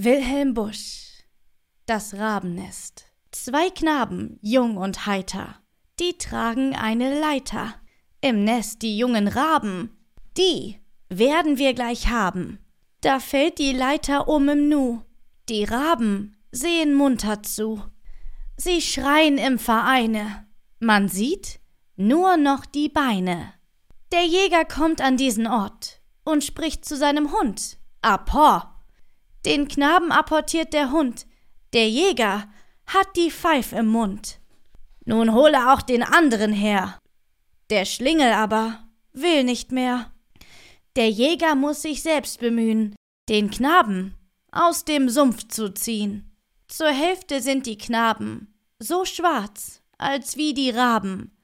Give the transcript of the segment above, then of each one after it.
Wilhelm Busch Das Rabennest Zwei Knaben, jung und heiter, die tragen eine Leiter. Im Nest die jungen Raben, die werden wir gleich haben. Da fällt die Leiter um im Nu. Die Raben sehen munter zu. Sie schreien im Vereine. Man sieht nur noch die Beine. Der Jäger kommt an diesen Ort und spricht zu seinem Hund. Appor! Den Knaben apportiert der Hund. Der Jäger hat die Pfeif im Mund. Nun hole auch den anderen her. Der Schlingel aber will nicht mehr. Der Jäger muss sich selbst bemühen, den Knaben aus dem Sumpf zu ziehen. Zur Hälfte sind die Knaben so schwarz, als wie die Raben.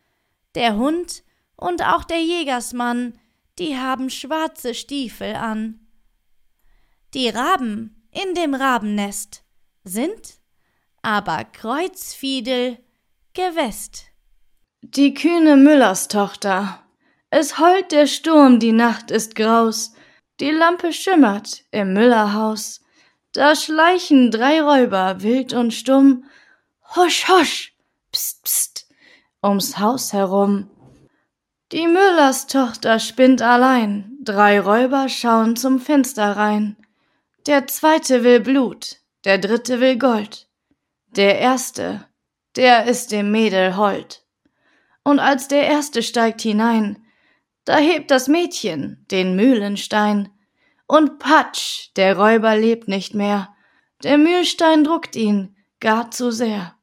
Der Hund und auch der Jägersmann, die haben schwarze Stiefel an. Die Raben in dem Rabennest sind aber kreuzfiedel gewest. Die kühne Müllerstochter. Es heult der Sturm, die Nacht ist graus, die Lampe schimmert im Müllerhaus. Da schleichen drei Räuber wild und stumm, husch, husch, pst, pst, ums Haus herum. Die Müllerstochter spinnt allein, drei Räuber schauen zum Fenster rein. Der zweite will Blut, der dritte will Gold. Der erste, der ist dem Mädel hold. Und als der erste steigt hinein, da hebt das Mädchen den Mühlenstein. Und patsch, der Räuber lebt nicht mehr. Der Mühlstein druckt ihn gar zu sehr.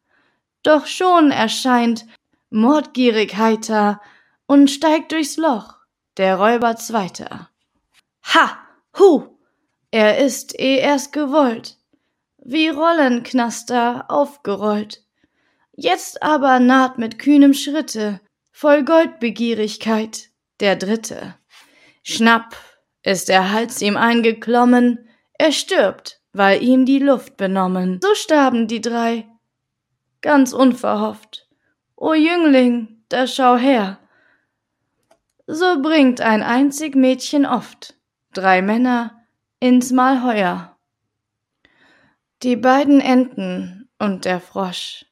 Doch schon erscheint mordgierig heiter und steigt durchs Loch der Räuber Zweiter. Ha! Hu! Er ist, eh er's gewollt, wie Rollenknaster aufgerollt. Jetzt aber naht mit kühnem Schritte, voll Goldbegierigkeit, der Dritte. Schnapp ist der Hals ihm eingeklommen, er stirbt, weil ihm die Luft benommen. So starben die drei, ganz unverhofft. O Jüngling, da schau her. So bringt ein einzig Mädchen oft drei Männer ins Malheuer. Die beiden Enten und der Frosch.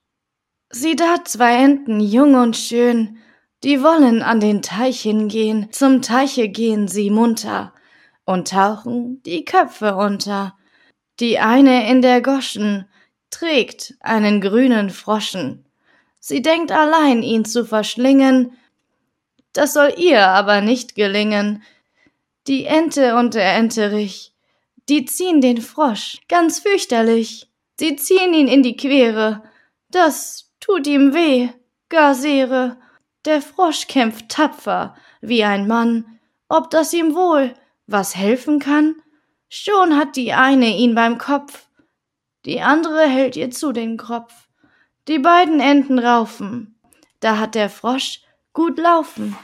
Sieh da zwei Enten, jung und schön, die wollen an den Teich hingehen, zum Teiche gehen sie munter und tauchen die Köpfe unter. Die eine in der Goschen trägt einen grünen Froschen. Sie denkt allein, ihn zu verschlingen, das soll ihr aber nicht gelingen. Die Ente und der Enterich die ziehen den Frosch ganz fürchterlich. Sie ziehen ihn in die Quere. Das tut ihm weh, gar sehre. Der Frosch kämpft tapfer, wie ein Mann. Ob das ihm wohl was helfen kann? Schon hat die eine ihn beim Kopf, die andere hält ihr zu den Kropf. Die beiden Enten raufen, da hat der Frosch gut laufen.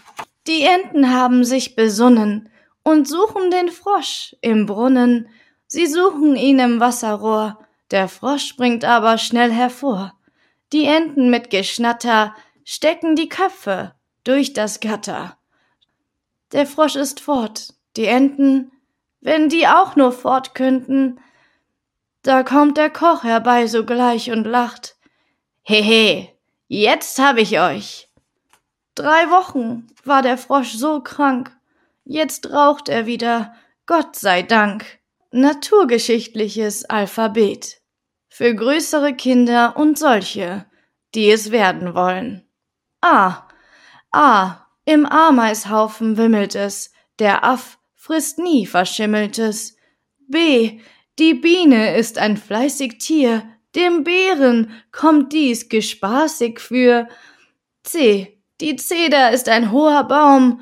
Die Enten haben sich besonnen, und suchen den Frosch im Brunnen. Sie suchen ihn im Wasserrohr, der Frosch springt aber schnell hervor. Die Enten mit Geschnatter stecken die Köpfe durch das Gatter. Der Frosch ist fort, die Enten, wenn die auch nur fort könnten, da kommt der Koch herbei sogleich und lacht. Hehe, jetzt hab ich euch. Drei Wochen war der Frosch so krank, Jetzt raucht er wieder, Gott sei Dank. Naturgeschichtliches Alphabet. Für größere Kinder und solche, die es werden wollen. A. A. Im Ameishaufen wimmelt es, der Aff frisst nie Verschimmeltes. B. Die Biene ist ein fleißig Tier, dem Bären kommt dies gespaßig für. C. Die Zeder ist ein hoher Baum,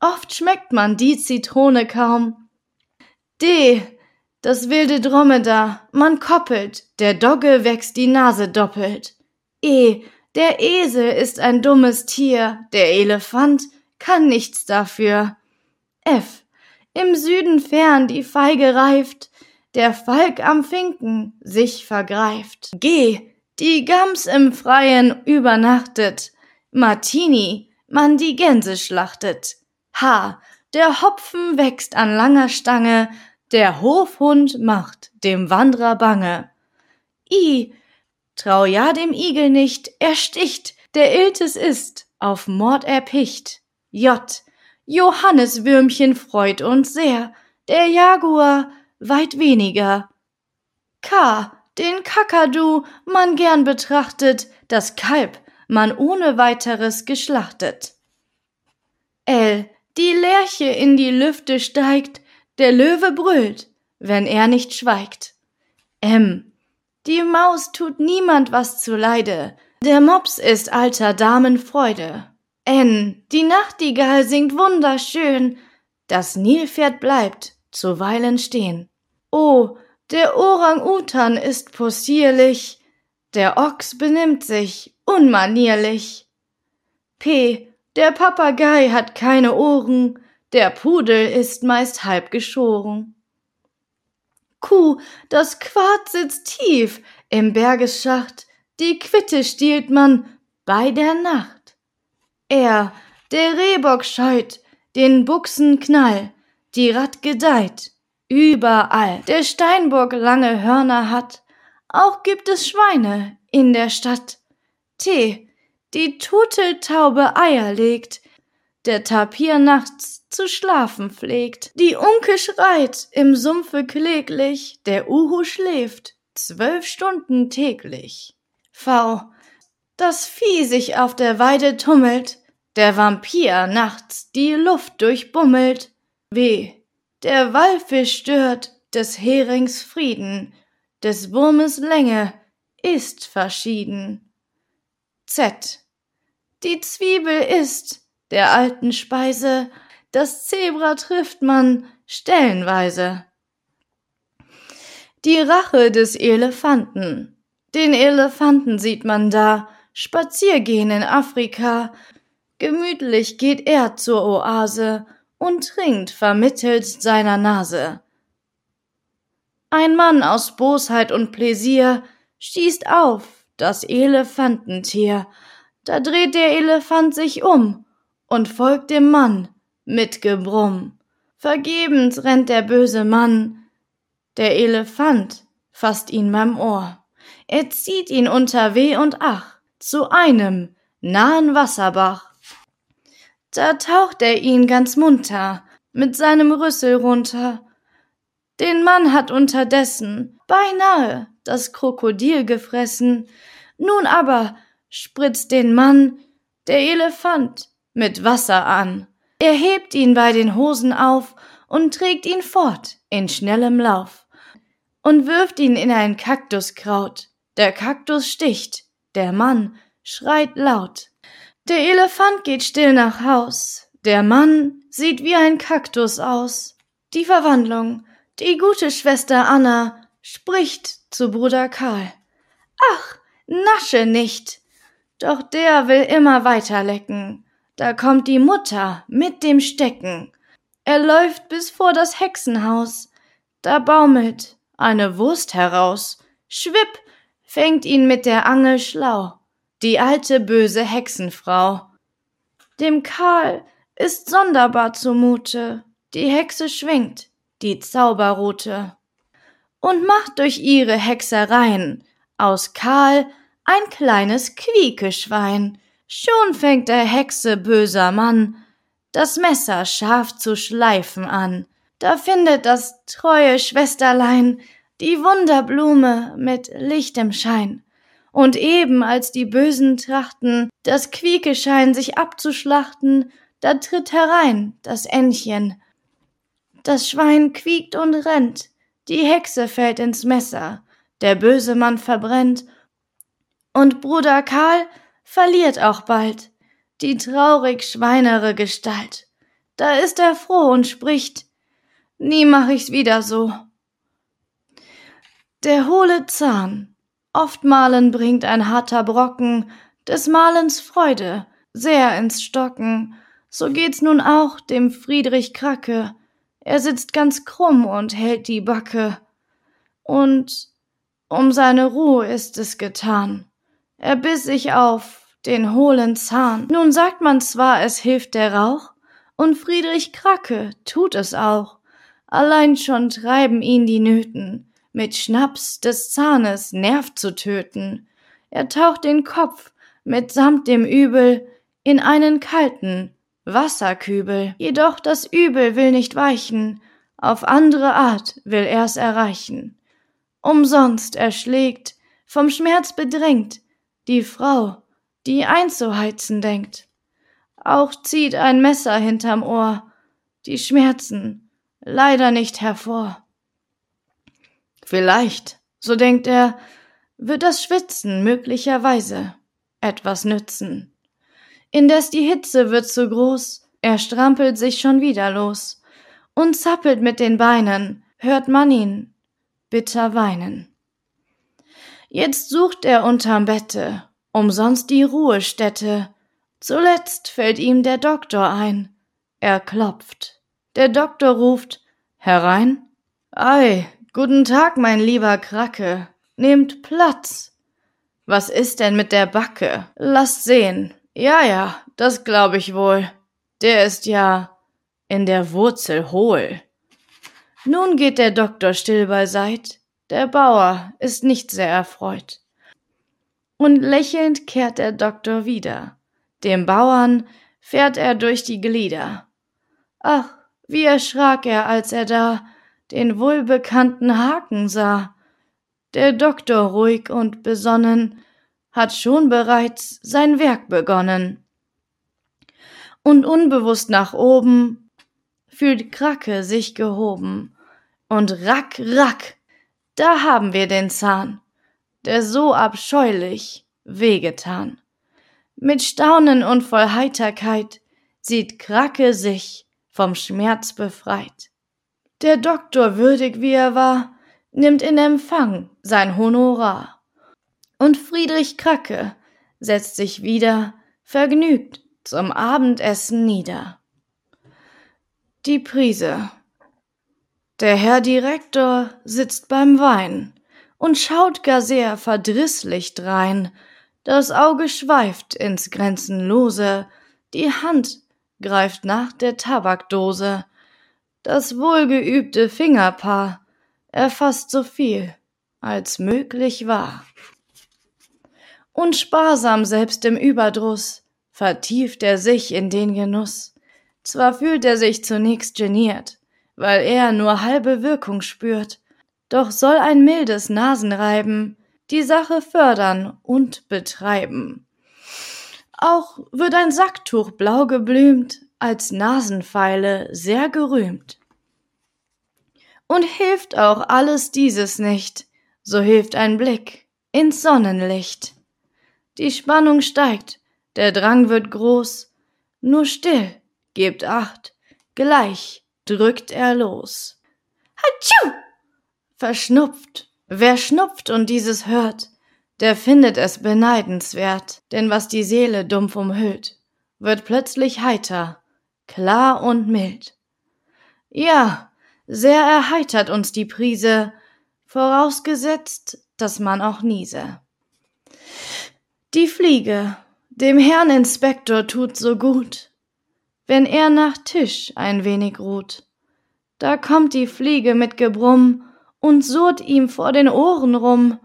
Oft schmeckt man die Zitrone kaum. D. Das wilde Dromedar, man koppelt, der Dogge wächst die Nase doppelt. E. Der Esel ist ein dummes Tier, der Elefant kann nichts dafür. F. Im Süden fern die Feige reift, der Falk am Finken sich vergreift. G. Die Gams im Freien übernachtet, Martini, man die Gänse schlachtet. Ha, der Hopfen wächst an langer Stange, der Hofhund macht dem Wandrer bange. I, trau ja dem Igel nicht, er sticht, der Iltes ist, auf Mord erpicht. J, Johanneswürmchen freut uns sehr, der Jaguar weit weniger. K, den Kakadu man gern betrachtet, das Kalb man ohne weiteres geschlachtet. L, die Lerche in die Lüfte steigt, der Löwe brüllt, wenn er nicht schweigt. M, die Maus tut niemand was zuleide, der Mops ist alter Damen Freude. N, die Nachtigall singt wunderschön, das Nilpferd bleibt zuweilen stehen. O, der Orang-Utan ist possierlich, der Ochs benimmt sich unmanierlich. P, der Papagei hat keine Ohren, der Pudel ist meist halb geschoren. Q, das Quad sitzt tief im Bergesschacht, die Quitte stiehlt man bei der Nacht. Er, der Rehbock scheut, den Buchsenknall, die Ratt gedeiht, überall. Der Steinbock lange Hörner hat, auch gibt es Schweine in der Stadt. T, die Turteltaube Eier legt, der Tapir nachts zu schlafen pflegt, die Unke schreit im Sumpfe kläglich, der Uhu schläft zwölf Stunden täglich. V, das Vieh sich auf der Weide tummelt, der Vampir nachts die Luft durchbummelt, W, der Wallfisch stört des Herings Frieden, des Wurmes Länge ist verschieden. Z, die Zwiebel ist der alten Speise, das Zebra trifft man stellenweise. Die Rache des Elefanten. Den Elefanten sieht man da, spaziergehen in Afrika. Gemütlich geht er zur Oase und trinkt vermittelt seiner Nase. Ein Mann aus Bosheit und Pläsier stießt auf das Elefantentier. Da dreht der Elefant sich um und folgt dem Mann mit Gebrumm. Vergebens rennt der böse Mann. Der Elefant fasst ihn beim Ohr. Er zieht ihn unter Weh und Ach zu einem nahen Wasserbach. Da taucht er ihn ganz munter mit seinem Rüssel runter. Den Mann hat unterdessen beinahe das Krokodil gefressen. Nun aber spritzt den Mann der Elefant mit Wasser an. Er hebt ihn bei den Hosen auf und trägt ihn fort in schnellem Lauf und wirft ihn in ein Kaktuskraut. Der Kaktus sticht, der Mann schreit laut. Der Elefant geht still nach Haus, der Mann sieht wie ein Kaktus aus. Die Verwandlung, die gute Schwester Anna spricht zu Bruder Karl. Ach, nasche nicht! Doch der will immer weiter lecken. Da kommt die Mutter mit dem Stecken. Er läuft bis vor das Hexenhaus. Da baumelt eine Wurst heraus. Schwipp, fängt ihn mit der Angel schlau. Die alte böse Hexenfrau. Dem Karl ist sonderbar zumute. Die Hexe schwingt die Zauberrute und macht durch ihre Hexereien aus Karl ein kleines Quiekeschwein. Schon fängt der Hexe böser Mann das Messer scharf zu schleifen an. Da findet das treue Schwesterlein die Wunderblume mit lichtem Schein. Und eben als die Bösen trachten, das Quiekeschein sich abzuschlachten, da tritt herein das Ännchen. Das Schwein quiekt und rennt, die Hexe fällt ins Messer, der böse Mann verbrennt, und Bruder Karl verliert auch bald die traurig schweinere Gestalt. Da ist er froh und spricht, nie mach ich's wieder so. Der hohle Zahn, oftmalen bringt ein harter Brocken des Malens Freude sehr ins Stocken, so geht's nun auch dem Friedrich Kracke, er sitzt ganz krumm und hält die Backe, und um seine Ruhe ist es getan. Er biss sich auf den hohlen Zahn. Nun sagt man zwar, es hilft der Rauch, und Friedrich Kracke tut es auch, allein schon treiben ihn die Nöten, mit Schnaps des Zahnes Nerv zu töten. Er taucht den Kopf mitsamt dem Übel in einen kalten Wasserkübel. Jedoch das Übel will nicht weichen, auf andere Art will er's erreichen. Umsonst erschlägt, vom Schmerz bedrängt, die Frau, die einzuheizen denkt. Auch zieht ein Messer hinterm Ohr, die Schmerzen leider nicht hervor. Vielleicht, so denkt er, wird das Schwitzen möglicherweise etwas nützen. Indes die Hitze wird zu groß, er strampelt sich schon wieder los und zappelt mit den Beinen, hört man ihn bitter weinen. Jetzt sucht er unterm Bette, umsonst die Ruhestätte. Zuletzt fällt ihm der Doktor ein. Er klopft. Der Doktor ruft herein. Ei, guten Tag, mein lieber Kracke. Nehmt Platz. Was ist denn mit der Backe? Lasst sehen. Ja, ja, das glaub ich wohl. Der ist ja in der Wurzel hohl. Nun geht der Doktor still beiseit, der Bauer ist nicht sehr erfreut. Und lächelnd kehrt der Doktor wieder, dem Bauern fährt er durch die Glieder. Ach, wie erschrak er, als er da den wohlbekannten Haken sah. Der Doktor ruhig und besonnen hat schon bereits sein Werk begonnen. Und unbewusst nach oben fühlt Kracke sich gehoben. Und rack, rack, da haben wir den Zahn, der so abscheulich wehgetan. Mit Staunen und voll Heiterkeit sieht Kracke sich vom Schmerz befreit. Der Doktor, würdig wie er war, nimmt in Empfang sein Honorar. Und Friedrich Kracke setzt sich wieder vergnügt zum Abendessen nieder. Die Prise. Der Herr Direktor sitzt beim Wein und schaut gar sehr verdrisslich drein. Das Auge schweift ins Grenzenlose, die Hand greift nach der Tabakdose. Das wohlgeübte Fingerpaar erfasst so viel, als möglich war. Und sparsam selbst im Überdruss vertieft er sich in den Genuss zwar fühlt er sich zunächst geniert, weil er nur halbe Wirkung spürt, doch soll ein mildes Nasenreiben die Sache fördern und betreiben. Auch wird ein Sacktuch blau geblümt, als Nasenpfeile sehr gerühmt. Und hilft auch alles dieses nicht, so hilft ein Blick ins Sonnenlicht. Die Spannung steigt, der Drang wird groß, nur still Gebt acht, gleich drückt er los. Hatschu! Verschnupft. Wer schnupft und dieses hört, der findet es beneidenswert, denn was die Seele dumpf umhüllt, wird plötzlich heiter, klar und mild. Ja, sehr erheitert uns die Prise, vorausgesetzt, dass man auch niese. Die Fliege, dem Herrn Inspektor tut so gut, wenn er nach Tisch ein wenig ruht. Da kommt die Fliege mit Gebrumm und surrt ihm vor den Ohren rum,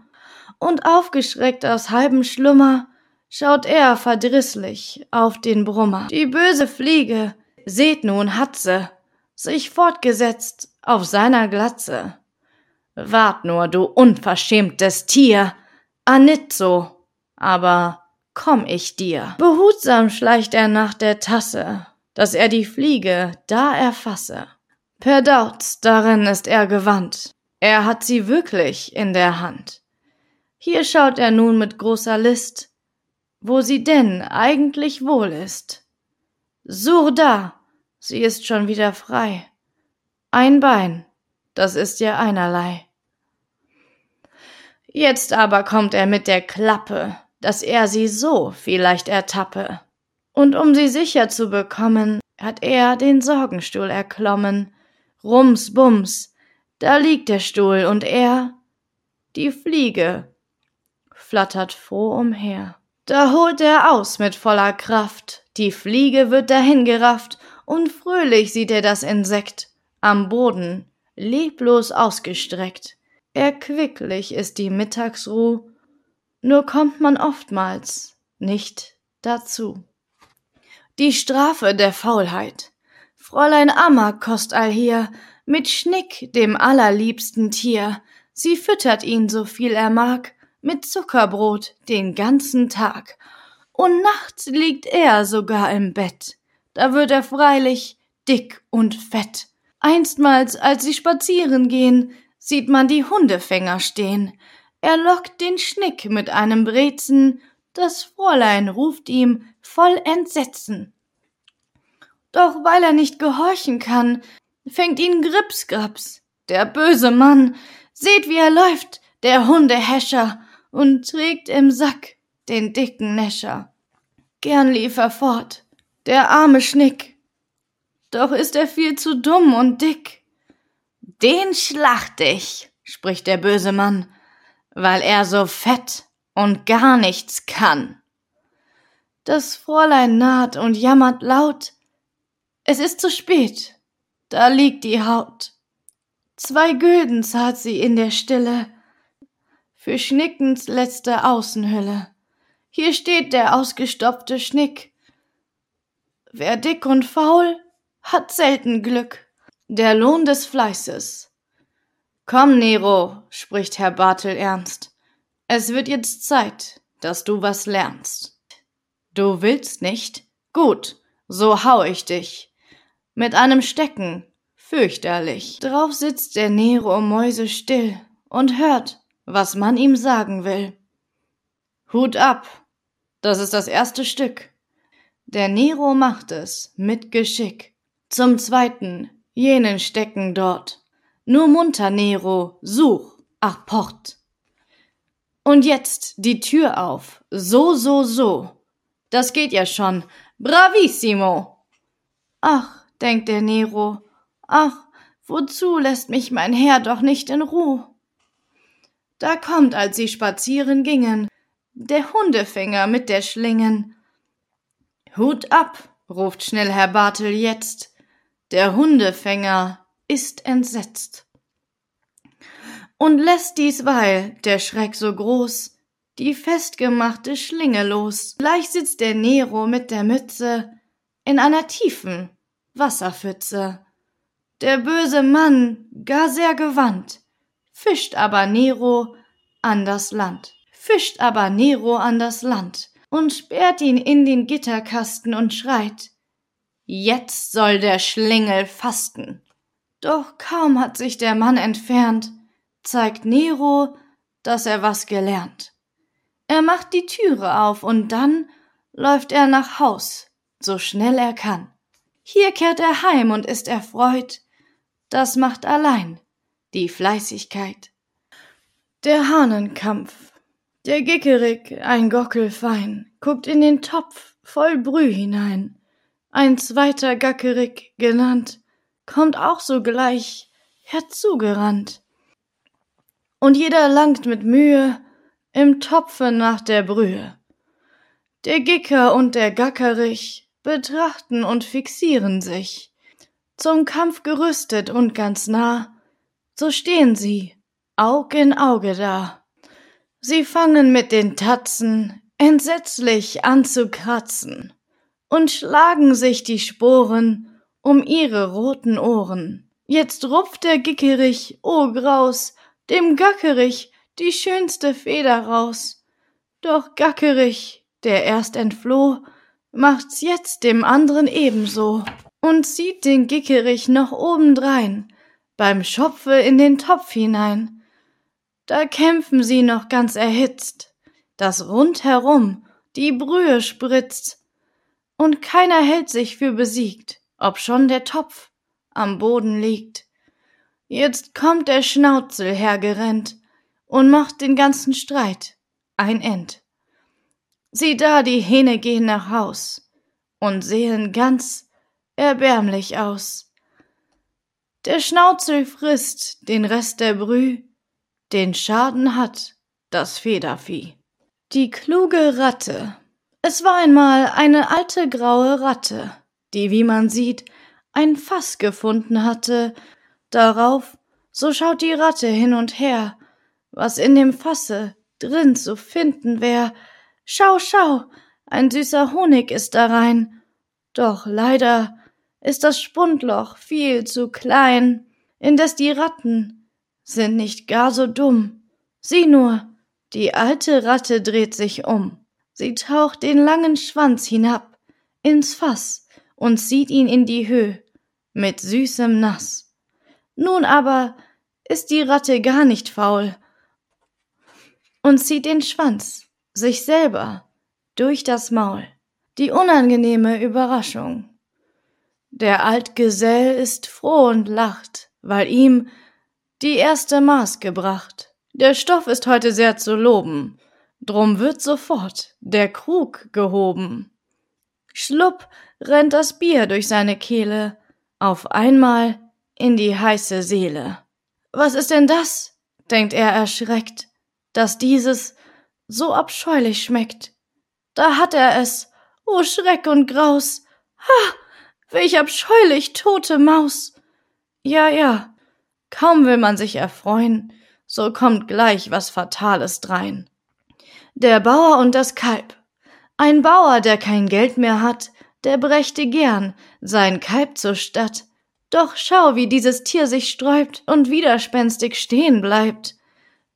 und aufgeschreckt aus halbem Schlummer schaut er verdrisslich auf den Brummer. Die böse Fliege, seht nun, hat sie sich fortgesetzt auf seiner Glatze. Wart nur, du unverschämtes Tier, Anitzo, aber komm ich dir. Behutsam schleicht er nach der Tasse, dass er die Fliege da erfasse. Per Dauz, darin ist er gewandt. Er hat sie wirklich in der Hand. Hier schaut er nun mit großer List, wo sie denn eigentlich wohl ist. Surda, sie ist schon wieder frei. Ein Bein, das ist ja einerlei. Jetzt aber kommt er mit der Klappe, dass er sie so vielleicht ertappe. Und um sie sicher zu bekommen, hat er den Sorgenstuhl erklommen. Rums, bums, da liegt der Stuhl und er, die Fliege, flattert froh umher. Da holt er aus mit voller Kraft, die Fliege wird dahingerafft, und fröhlich sieht er das Insekt am Boden leblos ausgestreckt. Erquicklich ist die Mittagsruh, nur kommt man oftmals nicht dazu. Die Strafe der Faulheit. Fräulein Amma kost allhier mit Schnick, dem allerliebsten Tier. Sie füttert ihn so viel er mag, mit Zuckerbrot den ganzen Tag. Und nachts liegt er sogar im Bett. Da wird er freilich dick und fett. Einstmals, als sie spazieren gehen, sieht man die Hundefänger stehen. Er lockt den Schnick mit einem Brezen, das Fräulein ruft ihm voll Entsetzen. Doch weil er nicht gehorchen kann, fängt ihn Gripsgraps, der böse Mann. Seht, wie er läuft, der Hundehäscher, und trägt im Sack den dicken Näscher. Gern lief er fort, der arme Schnick. Doch ist er viel zu dumm und dick. Den schlacht ich, spricht der böse Mann, weil er so fett und gar nichts kann. Das Fräulein naht und jammert laut. Es ist zu spät, da liegt die Haut. Zwei Gülden zahlt sie in der Stille für Schnickens letzte Außenhülle. Hier steht der ausgestopfte Schnick. Wer dick und faul, hat selten Glück. Der Lohn des Fleißes. Komm, Nero, spricht Herr Bartel ernst. Es wird jetzt Zeit, dass du was lernst. Du willst nicht? Gut, so hau ich dich. Mit einem Stecken, fürchterlich. Drauf sitzt der Nero mäusestill und hört, was man ihm sagen will. Hut ab, das ist das erste Stück. Der Nero macht es mit Geschick. Zum zweiten, jenen stecken dort. Nur munter, Nero, such, ach port. Und jetzt die Tür auf. So, so, so. Das geht ja schon. Bravissimo. Ach, denkt der Nero. Ach, wozu lässt mich mein Herr doch nicht in Ruh? Da kommt, als sie spazieren gingen, der Hundefänger mit der Schlingen. Hut ab, ruft schnell Herr Bartel jetzt. Der Hundefänger ist entsetzt und lässt diesweil, der Schreck so groß, die festgemachte Schlinge los. Gleich sitzt der Nero mit der Mütze in einer tiefen Wasserpfütze. Der böse Mann, gar sehr gewandt, fischt aber Nero an das Land, fischt aber Nero an das Land und sperrt ihn in den Gitterkasten und schreit, Jetzt soll der Schlingel fasten. Doch kaum hat sich der Mann entfernt, zeigt Nero, dass er was gelernt. Er macht die Türe auf und dann läuft er nach Haus, so schnell er kann. Hier kehrt er heim und ist erfreut. Das macht allein die Fleißigkeit. Der Hahnenkampf. Der Gickerig, ein Gockel fein, guckt in den Topf voll Brüh hinein. Ein zweiter Gackerig genannt, kommt auch sogleich herzugerannt und jeder langt mit Mühe im Topfe nach der Brühe. Der Gicker und der Gackerich betrachten und fixieren sich. Zum Kampf gerüstet und ganz nah, so stehen sie, Aug in Auge da. Sie fangen mit den Tatzen entsetzlich an zu kratzen und schlagen sich die Sporen um ihre roten Ohren. Jetzt rupft der Gickerich, o Graus, dem Gackerich die schönste Feder raus. Doch Gackerich, der erst entfloh, macht's jetzt dem anderen ebenso und zieht den Gickerich noch obendrein beim Schopfe in den Topf hinein. Da kämpfen sie noch ganz erhitzt, dass rundherum die Brühe spritzt, und keiner hält sich für besiegt, ob schon der Topf am Boden liegt. Jetzt kommt der Schnauzel hergerennt und macht den ganzen Streit ein End. Sieh da, die Hähne gehen nach Haus und sehen ganz erbärmlich aus. Der Schnauzel frisst den Rest der Brüh, den Schaden hat das Federvieh. Die kluge Ratte. Es war einmal eine alte graue Ratte, die, wie man sieht, ein Fass gefunden hatte, Darauf So schaut die Ratte hin und her, was in dem Fasse drin zu finden wär. Schau, schau, ein süßer Honig ist darein. Doch leider ist das Spundloch viel zu klein, indes die Ratten sind nicht gar so dumm. Sieh nur, die alte Ratte dreht sich um. Sie taucht den langen Schwanz hinab ins Fass und zieht ihn in die Höh mit süßem Nass. Nun aber ist die Ratte gar nicht faul und zieht den Schwanz sich selber durch das Maul. Die unangenehme Überraschung. Der Altgesell ist froh und lacht, weil ihm die erste Maß gebracht. Der Stoff ist heute sehr zu loben, drum wird sofort der Krug gehoben. Schlupp rennt das Bier durch seine Kehle, auf einmal in die heiße Seele. Was ist denn das? denkt er erschreckt, dass dieses so abscheulich schmeckt. Da hat er es, o Schreck und Graus. Ha, welch abscheulich tote Maus. Ja, ja, kaum will man sich erfreuen, so kommt gleich was Fatales drein. Der Bauer und das Kalb. Ein Bauer, der kein Geld mehr hat, der brächte gern sein Kalb zur Stadt. Doch schau, wie dieses Tier sich sträubt und widerspenstig stehen bleibt.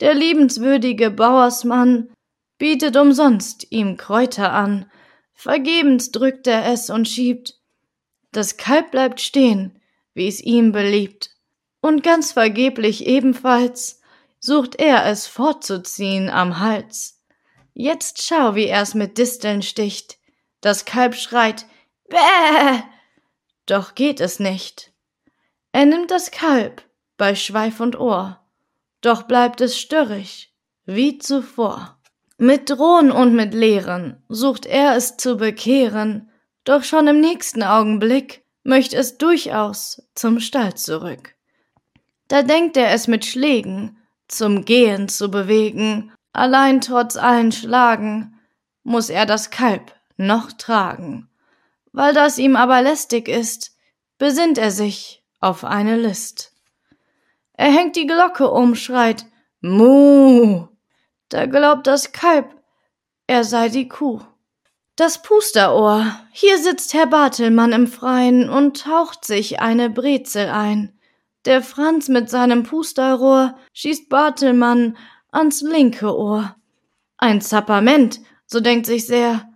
Der liebenswürdige Bauersmann bietet umsonst ihm Kräuter an, vergebens drückt er es und schiebt. Das Kalb bleibt stehen, wie's ihm beliebt, und ganz vergeblich ebenfalls sucht er es fortzuziehen am Hals. Jetzt schau, wie er's mit Disteln sticht, das Kalb schreit Bäh. Doch geht es nicht. Er nimmt das Kalb bei Schweif und Ohr, doch bleibt es störrig, wie zuvor. Mit Drohen und mit Lehren sucht er es zu bekehren, doch schon im nächsten Augenblick möcht es durchaus zum Stall zurück. Da denkt er es mit Schlägen zum Gehen zu bewegen, allein trotz allen Schlagen muss er das Kalb noch tragen. Weil das ihm aber lästig ist, besinnt er sich auf eine List. Er hängt die Glocke um, schreit Muh, da glaubt das Kalb, er sei die Kuh. Das Pusterohr, hier sitzt Herr Bartelmann im Freien und taucht sich eine Brezel ein. Der Franz mit seinem Pusterrohr schießt Bartelmann ans linke Ohr. Ein Zappament, so denkt sich sehr,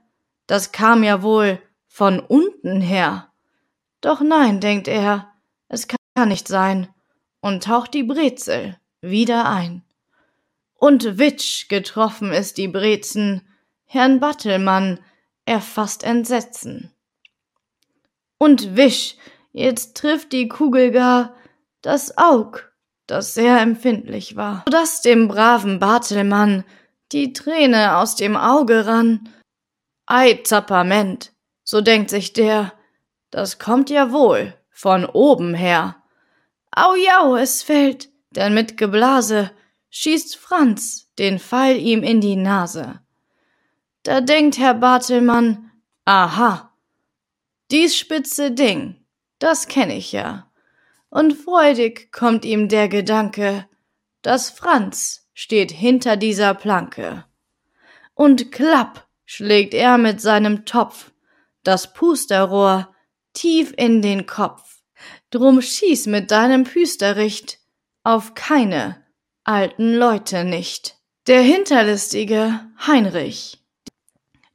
das kam ja wohl von unten her. Doch nein, denkt er, es kann nicht sein, und taucht die Brezel wieder ein und witsch getroffen ist die Brezen, Herrn Battelmann erfasst Entsetzen. Und wisch, jetzt trifft die Kugel gar das Aug, das sehr empfindlich war, so dass dem braven Bartelmann die Träne aus dem Auge rann. Ei, Zappament, so denkt sich der, das kommt ja wohl von oben her. Au jau, es fällt, denn mit Geblase schießt Franz den Pfeil ihm in die Nase. Da denkt Herr Bartelmann, aha, dies spitze Ding, das kenn ich ja. Und freudig kommt ihm der Gedanke, dass Franz steht hinter dieser Planke. Und klapp schlägt er mit seinem Topf das Pusterrohr tief in den Kopf. Drum schieß mit deinem Püsterricht auf keine alten Leute nicht. Der hinterlistige Heinrich.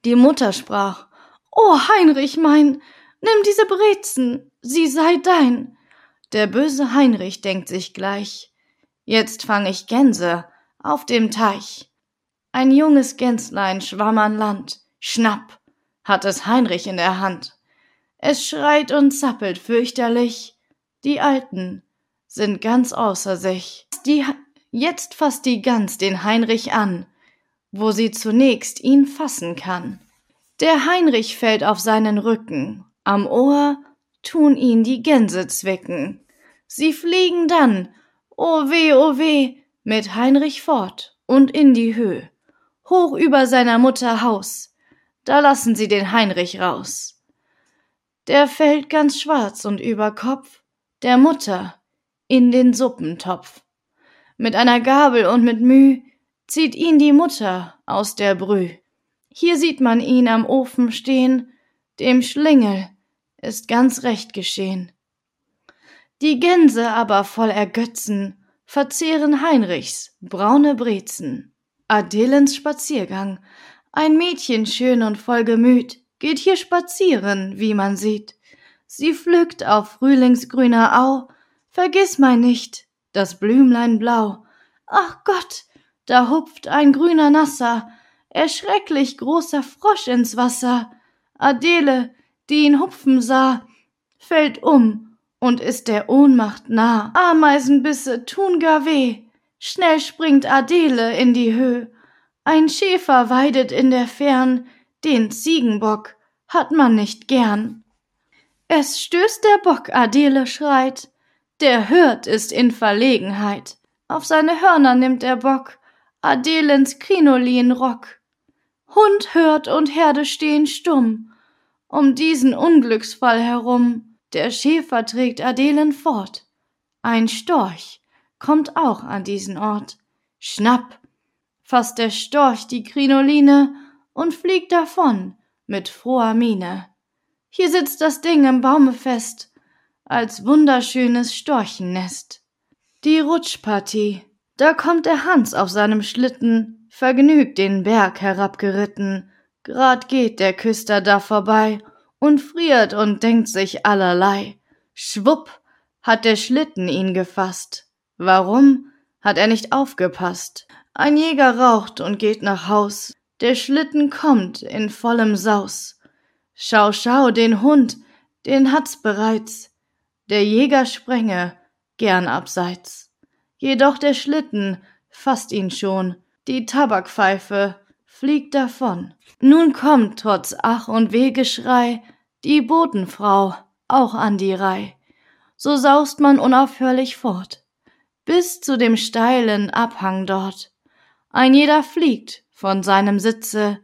Die Mutter sprach, O Heinrich mein, nimm diese Brezen, sie sei dein. Der böse Heinrich denkt sich gleich, jetzt fang ich Gänse auf dem Teich. Ein junges Gänslein schwamm an Land, schnapp, hat es Heinrich in der Hand. Es schreit und zappelt fürchterlich, die Alten sind ganz außer sich. Die Jetzt fasst die Gans den Heinrich an, wo sie zunächst ihn fassen kann. Der Heinrich fällt auf seinen Rücken, am Ohr tun ihn die Gänse zwicken. Sie fliegen dann, o weh, o weh, mit Heinrich fort und in die Höh, hoch über seiner Mutter Haus, da lassen sie den Heinrich raus. Der fällt ganz schwarz und über Kopf, der Mutter in den Suppentopf. Mit einer Gabel und mit Müh zieht ihn die Mutter aus der Brüh. Hier sieht man ihn am Ofen stehen, dem Schlingel ist ganz recht geschehen. Die Gänse aber voll Ergötzen verzehren Heinrichs braune Brezen. Adelens Spaziergang, ein Mädchen schön und voll Gemüt, geht hier spazieren, wie man sieht. Sie pflückt auf frühlingsgrüner Au, vergiss mein nicht, das Blümlein blau. Ach Gott, da hupft ein grüner Nasser, erschrecklich großer Frosch ins Wasser. Adele, die ihn hupfen sah, fällt um und ist der Ohnmacht nah. Ameisenbisse tun gar weh. Schnell springt Adele in die Höh. Ein Schäfer weidet in der Fern, den Ziegenbock hat man nicht gern. Es stößt der Bock, Adele schreit, der Hirt ist in Verlegenheit. Auf seine Hörner nimmt der Bock Adelens Krinolinrock. Hund hört und Herde stehen stumm, um diesen Unglücksfall herum. Der Schäfer trägt Adelen fort. Ein Storch kommt auch an diesen Ort. Schnapp, fasst der Storch die Krinoline und fliegt davon mit froher Miene. Hier sitzt das Ding im Baume fest, als wunderschönes Storchennest. Die Rutschpartie, da kommt der Hans auf seinem Schlitten, vergnügt den Berg herabgeritten, grad geht der Küster da vorbei und friert und denkt sich allerlei. Schwupp hat der Schlitten ihn gefasst. Warum hat er nicht aufgepasst? Ein Jäger raucht und geht nach Haus. Der Schlitten kommt in vollem Saus. Schau, schau, den Hund, den hat's bereits. Der Jäger sprenge gern abseits. Jedoch der Schlitten fasst ihn schon. Die Tabakpfeife fliegt davon. Nun kommt trotz Ach und Wehgeschrei die Botenfrau auch an die Reih. So saust man unaufhörlich fort bis zu dem steilen Abhang dort. Ein jeder fliegt von seinem Sitze,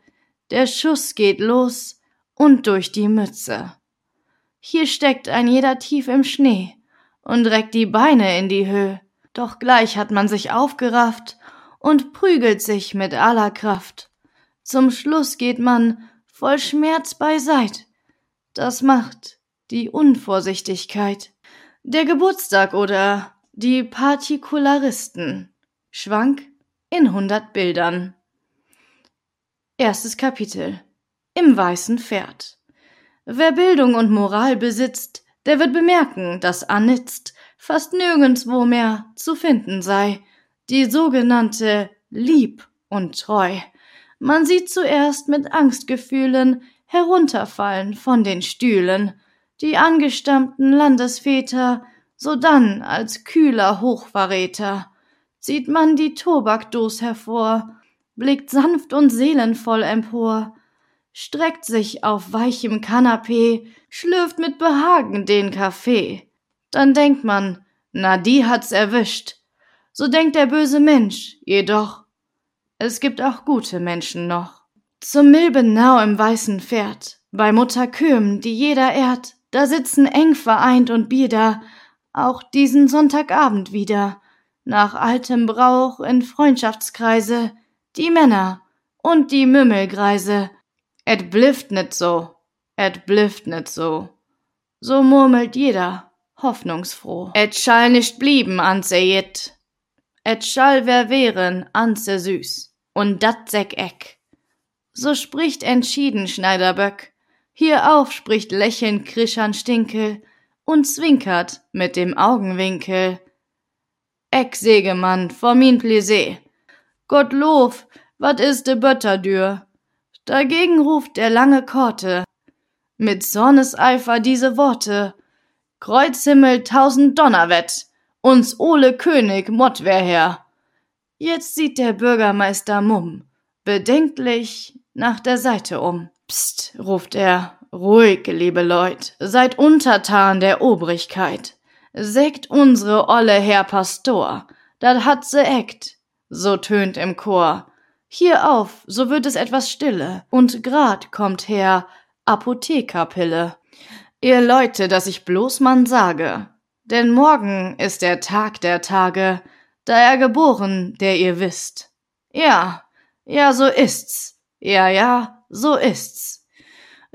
der Schuss geht los und durch die Mütze. Hier steckt ein jeder tief im Schnee und reckt die Beine in die Höhe, doch gleich hat man sich aufgerafft und prügelt sich mit aller Kraft. Zum Schluss geht man voll Schmerz beiseit. Das macht die Unvorsichtigkeit. Der Geburtstag oder die Partikularisten. Schwank in hundert Bildern. Erstes Kapitel. Im weißen Pferd. Wer Bildung und Moral besitzt, der wird bemerken, dass annitzt fast nirgendswo mehr zu finden sei, die sogenannte Lieb und Treu. Man sieht zuerst mit Angstgefühlen herunterfallen von den Stühlen, die angestammten Landesväter sodann als kühler Hochverräter zieht man die Tobakdos hervor, blickt sanft und seelenvoll empor, streckt sich auf weichem Kanapee, schlürft mit Behagen den Kaffee. Dann denkt man, na die hat's erwischt. So denkt der böse Mensch, jedoch, es gibt auch gute Menschen noch. Zum Milbenau im weißen Pferd, bei Mutter Köhm, die jeder ehrt, da sitzen eng vereint und bieder auch diesen Sonntagabend wieder, nach altem Brauch in Freundschaftskreise, die Männer und die Mümmelgreise. Et blifft net so, et blifft net so. So murmelt jeder, hoffnungsfroh. Et schall nicht blieben, anse jet. Et schall wer wären, anse süß. Und dat säck eck. So spricht entschieden Schneiderböck. Hierauf spricht lächelnd Krischan Stinkel und zwinkert mit dem Augenwinkel. Eck Sägemann, vor min Pläsé. Gottlob, wat is de Bötterdür? Dagegen ruft der lange Korte mit Zorneseifer diese Worte. Kreuzhimmel tausend Donnerwett, uns Ole König Mott wär her. Jetzt sieht der Bürgermeister Mumm, bedenklich nach der Seite um. Psst, ruft er, Ruhig, liebe Leut, seid untertan der Obrigkeit. Sägt unsere olle Herr Pastor, dat hat se eckt, so tönt im Chor. Hier auf, so wird es etwas stille, und grad kommt her Apothekerpille. Ihr Leute, dass ich bloß man sage, denn morgen ist der Tag der Tage, da er geboren, der ihr wisst. Ja, ja, so ist's. Ja, ja, so ist's.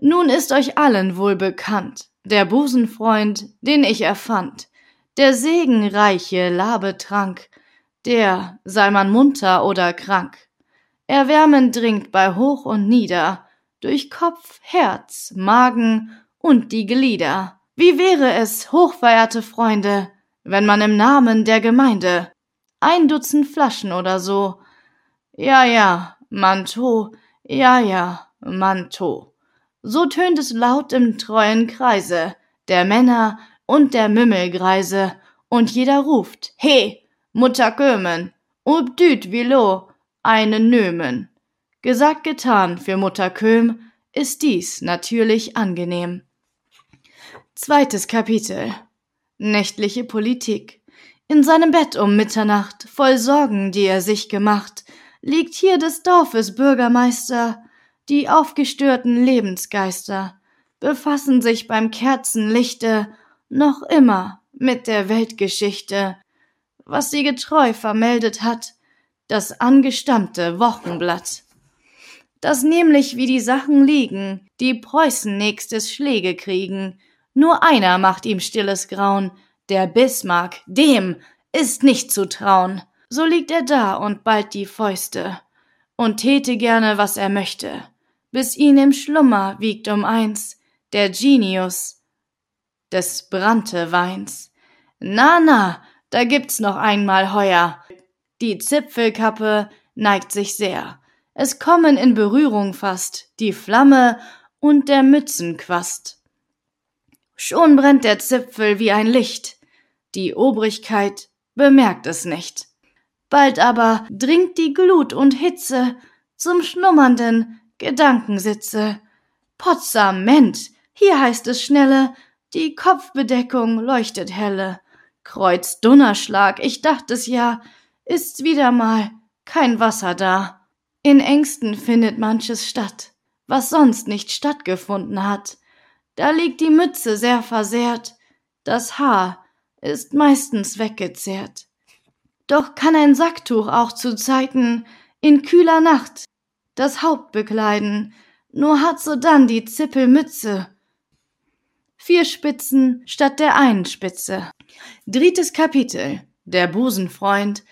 Nun ist euch allen wohl bekannt, der Busenfreund, den ich erfand, der segenreiche Labetrank, der, sei man munter oder krank, erwärmend dringt bei hoch und nieder, durch Kopf, Herz, Magen und die Glieder. Wie wäre es, hochverehrte Freunde, wenn man im Namen der Gemeinde ein Dutzend Flaschen oder so, ja, ja, Manto, ja, ja, Manto. So tönt es laut im treuen Kreise der Männer und der Mümmelgreise, und jeder ruft, he, Mutter Kömen, ob düt wilo, eine Nömen. Gesagt getan für Mutter Köm ist dies natürlich angenehm. Zweites Kapitel. Nächtliche Politik. In seinem Bett um Mitternacht, voll Sorgen, die er sich gemacht, liegt hier des Dorfes Bürgermeister, die aufgestörten Lebensgeister befassen sich beim Kerzenlichte noch immer mit der Weltgeschichte, was sie getreu vermeldet hat, das angestammte Wochenblatt. Das nämlich wie die Sachen liegen, die Preußen nächstes Schläge kriegen, nur einer macht ihm stilles Grauen, der Bismarck, dem ist nicht zu trauen. So liegt er da und ballt die Fäuste und täte gerne, was er möchte, bis ihn im Schlummer wiegt um eins der Genius des Brannteweins. Na, na, da gibt's noch einmal heuer. Die Zipfelkappe neigt sich sehr. Es kommen in Berührung fast die Flamme und der Mützenquast. Schon brennt der Zipfel wie ein Licht. Die Obrigkeit bemerkt es nicht. Bald aber dringt die Glut und Hitze zum schlummernden Gedankensitze. Potsament, hier heißt es schnelle, die Kopfbedeckung leuchtet helle. Kreuz Donnerschlag, ich dacht es ja, ist's wieder mal kein Wasser da. In Ängsten findet manches statt, was sonst nicht stattgefunden hat. Da liegt die Mütze sehr versehrt, das Haar ist meistens weggezehrt. Doch kann ein Sacktuch auch zu Zeiten in kühler Nacht das Haupt bekleiden, nur hat sodann die Zippelmütze vier Spitzen statt der einen Spitze. Drittes Kapitel. Der Busenfreund.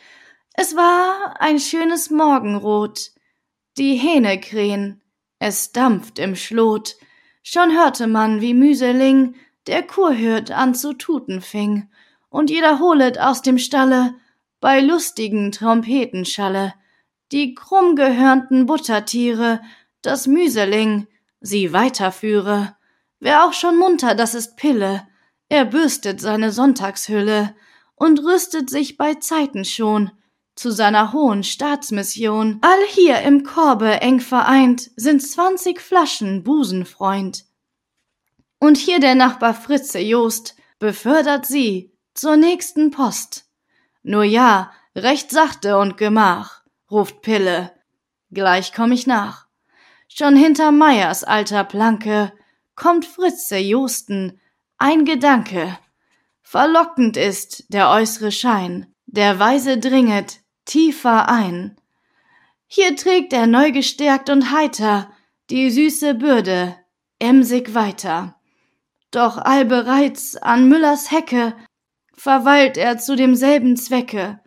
Es war ein schönes Morgenrot, die Hähne krähen, es dampft im Schlot, schon hörte man, wie Müseling der Kurhirt an zu tuten fing, und jeder holet aus dem Stalle bei lustigen Trompetenschalle, die krummgehörnten Buttertiere, das Müseling sie weiterführe. Wär auch schon munter, das ist Pille, er bürstet seine Sonntagshülle und rüstet sich bei Zeiten schon zu seiner hohen Staatsmission. All hier im Korbe eng vereint sind zwanzig Flaschen Busenfreund. Und hier der Nachbar Fritze Jost befördert sie zur nächsten Post. Nur ja, recht sachte und Gemach, ruft Pille. Gleich komm ich nach. Schon hinter Meyers alter Planke kommt Fritze Josten, ein Gedanke. Verlockend ist der äußere Schein, der Weise dringet tiefer ein. Hier trägt er neu gestärkt und heiter die süße Bürde emsig weiter. Doch allbereits an Müllers Hecke verweilt er zu demselben Zwecke.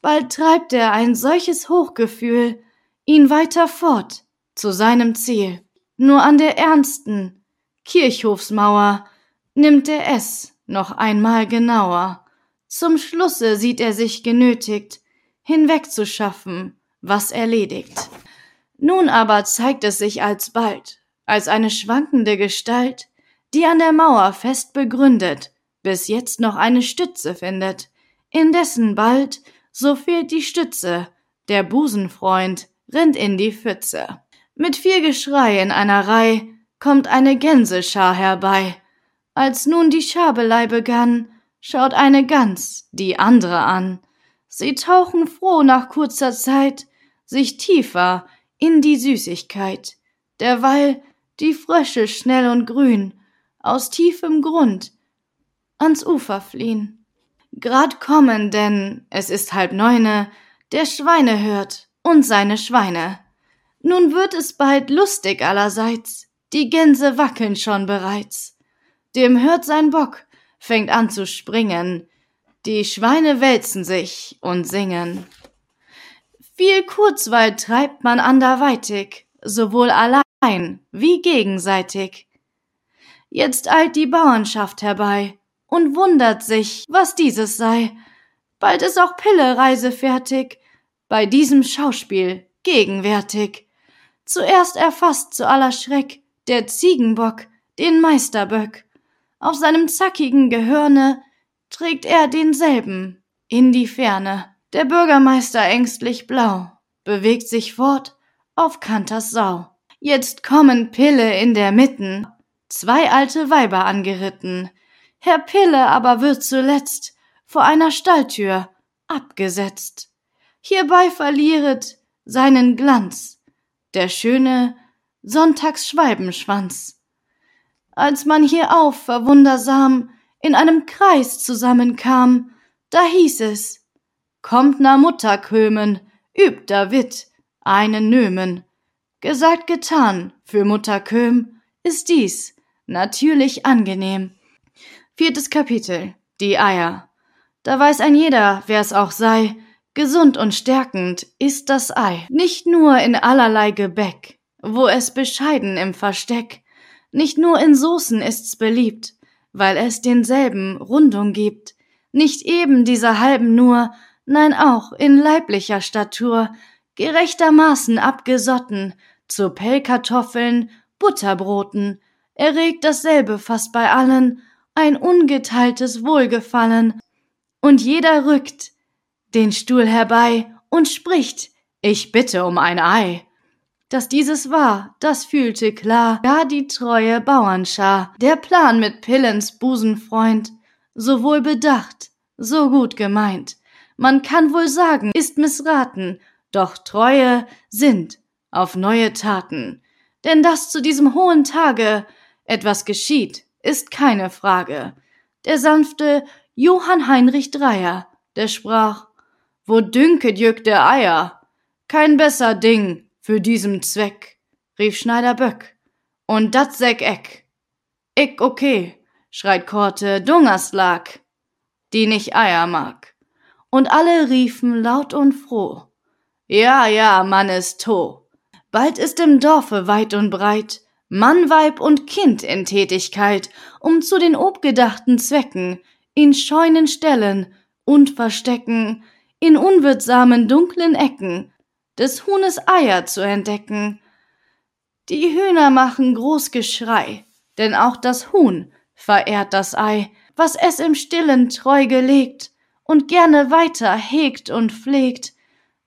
Bald treibt er ein solches Hochgefühl ihn weiter fort zu seinem Ziel. Nur an der ernsten Kirchhofsmauer nimmt er es noch einmal genauer. Zum Schlusse sieht er sich genötigt, hinwegzuschaffen, was erledigt. Nun aber zeigt es sich alsbald als eine schwankende Gestalt, die an der Mauer fest begründet bis jetzt noch eine Stütze findet. Indessen bald, so fehlt die Stütze, der Busenfreund rinnt in die Pfütze. Mit viel Geschrei in einer Reih kommt eine Gänseschar herbei. Als nun die Schabelei begann, schaut eine Gans die andere an. Sie tauchen froh nach kurzer Zeit sich tiefer in die Süßigkeit, derweil die Frösche schnell und grün aus tiefem Grund ans Ufer fliehen. Grad kommen, denn es ist halb neune, der Schweinehirt und seine Schweine. Nun wird es bald lustig allerseits, die Gänse wackeln schon bereits. Dem Hirt sein Bock fängt an zu springen, die Schweine wälzen sich und singen. Viel Kurzweil treibt man anderweitig, sowohl allein wie gegenseitig. Jetzt eilt die Bauernschaft herbei und wundert sich, was dieses sei. Bald ist auch Pille reisefertig, bei diesem Schauspiel gegenwärtig. Zuerst erfasst zu aller Schreck der Ziegenbock den Meisterböck. Auf seinem zackigen Gehörne trägt er denselben in die Ferne. Der Bürgermeister ängstlich blau bewegt sich fort auf Kanters Sau. Jetzt kommen Pille in der Mitten, zwei alte Weiber angeritten. Herr Pille aber wird zuletzt vor einer Stalltür abgesetzt. Hierbei verlieret seinen Glanz der schöne Sonntagsschweibenschwanz. Als man hierauf verwundersam in einem Kreis zusammenkam, da hieß es, kommt na Mutter kömen, übt da Witt, einen Nömen. Gesagt getan, für Mutter Köm ist dies natürlich angenehm. Viertes Kapitel, die Eier. Da weiß ein jeder, wer's auch sei, gesund und stärkend ist das Ei. Nicht nur in allerlei Gebäck, wo es bescheiden im Versteck, nicht nur in Soßen ist's beliebt, weil es denselben Rundung gibt, nicht eben dieser halben nur, nein auch in leiblicher Statur, gerechtermaßen abgesotten, zu Pellkartoffeln, Butterbroten, erregt dasselbe fast bei allen ein ungeteiltes Wohlgefallen, und jeder rückt den Stuhl herbei und spricht, ich bitte um ein Ei. Dass dieses war, das fühlte klar gar die treue Bauernschar. Der Plan mit Pillens Busenfreund, so wohl bedacht, so gut gemeint. Man kann wohl sagen, ist missraten, doch Treue sind auf neue Taten. Denn dass zu diesem hohen Tage etwas geschieht, ist keine Frage. Der sanfte Johann Heinrich Dreier, der sprach, wo dünket jück der Eier? Kein besser Ding, für diesem Zweck, rief Schneider Böck. Und dat säg eck. Ick okay, schreit Korte Dungerslag, die nicht Eier mag. Und alle riefen laut und froh. Ja, ja, Mann ist to. Bald ist im Dorfe weit und breit Mann, Weib und Kind in Tätigkeit, um zu den obgedachten Zwecken in Scheunen stellen und verstecken, in unwirtsamen dunklen Ecken des Huhnes Eier zu entdecken. Die Hühner machen groß Geschrei, denn auch das Huhn verehrt das Ei, was es im Stillen treu gelegt und gerne weiter hegt und pflegt,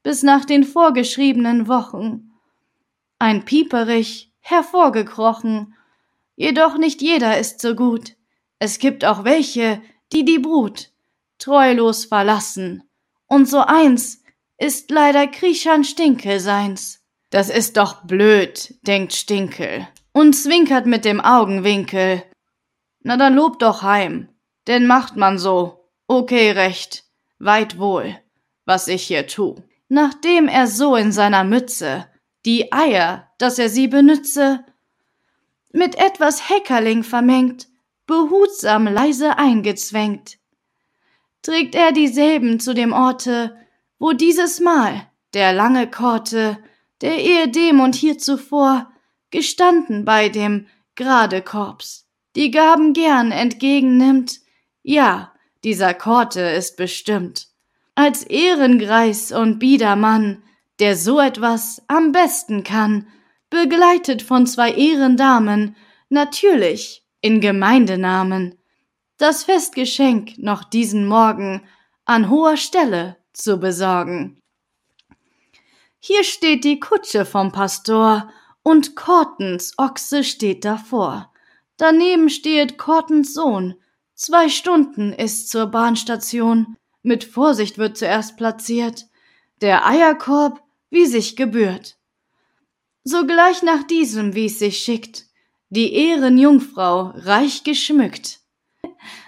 bis nach den vorgeschriebenen Wochen. Ein Pieperich hervorgekrochen, jedoch nicht jeder ist so gut. Es gibt auch welche, die die Brut treulos verlassen, und so eins ist leider Kriechan Stinkel seins. Das ist doch blöd, denkt Stinkel und zwinkert mit dem Augenwinkel. Na dann lob doch heim, denn macht man so. Okay, recht, weit wohl, was ich hier tu. Nachdem er so in seiner Mütze die Eier, dass er sie benütze, mit etwas Heckerling vermengt, behutsam leise eingezwängt, trägt er dieselben zu dem Orte, wo dieses Mal der lange Korte, der ehedem und hier zuvor gestanden bei dem gerade Korps, die Gaben gern entgegennimmt, ja, dieser Korte ist bestimmt, als Ehrengreis und Biedermann, der so etwas am besten kann, begleitet von zwei Ehrendamen, natürlich in Gemeindenamen, das Festgeschenk noch diesen Morgen an hoher Stelle zu besorgen. Hier steht die Kutsche vom Pastor und Kortens Ochse steht davor. Daneben steht Kortens Sohn. Zwei Stunden ist zur Bahnstation. Mit Vorsicht wird zuerst platziert. Der Eierkorb, wie sich gebührt. Sogleich nach diesem, wie es sich schickt, die Ehrenjungfrau reich geschmückt.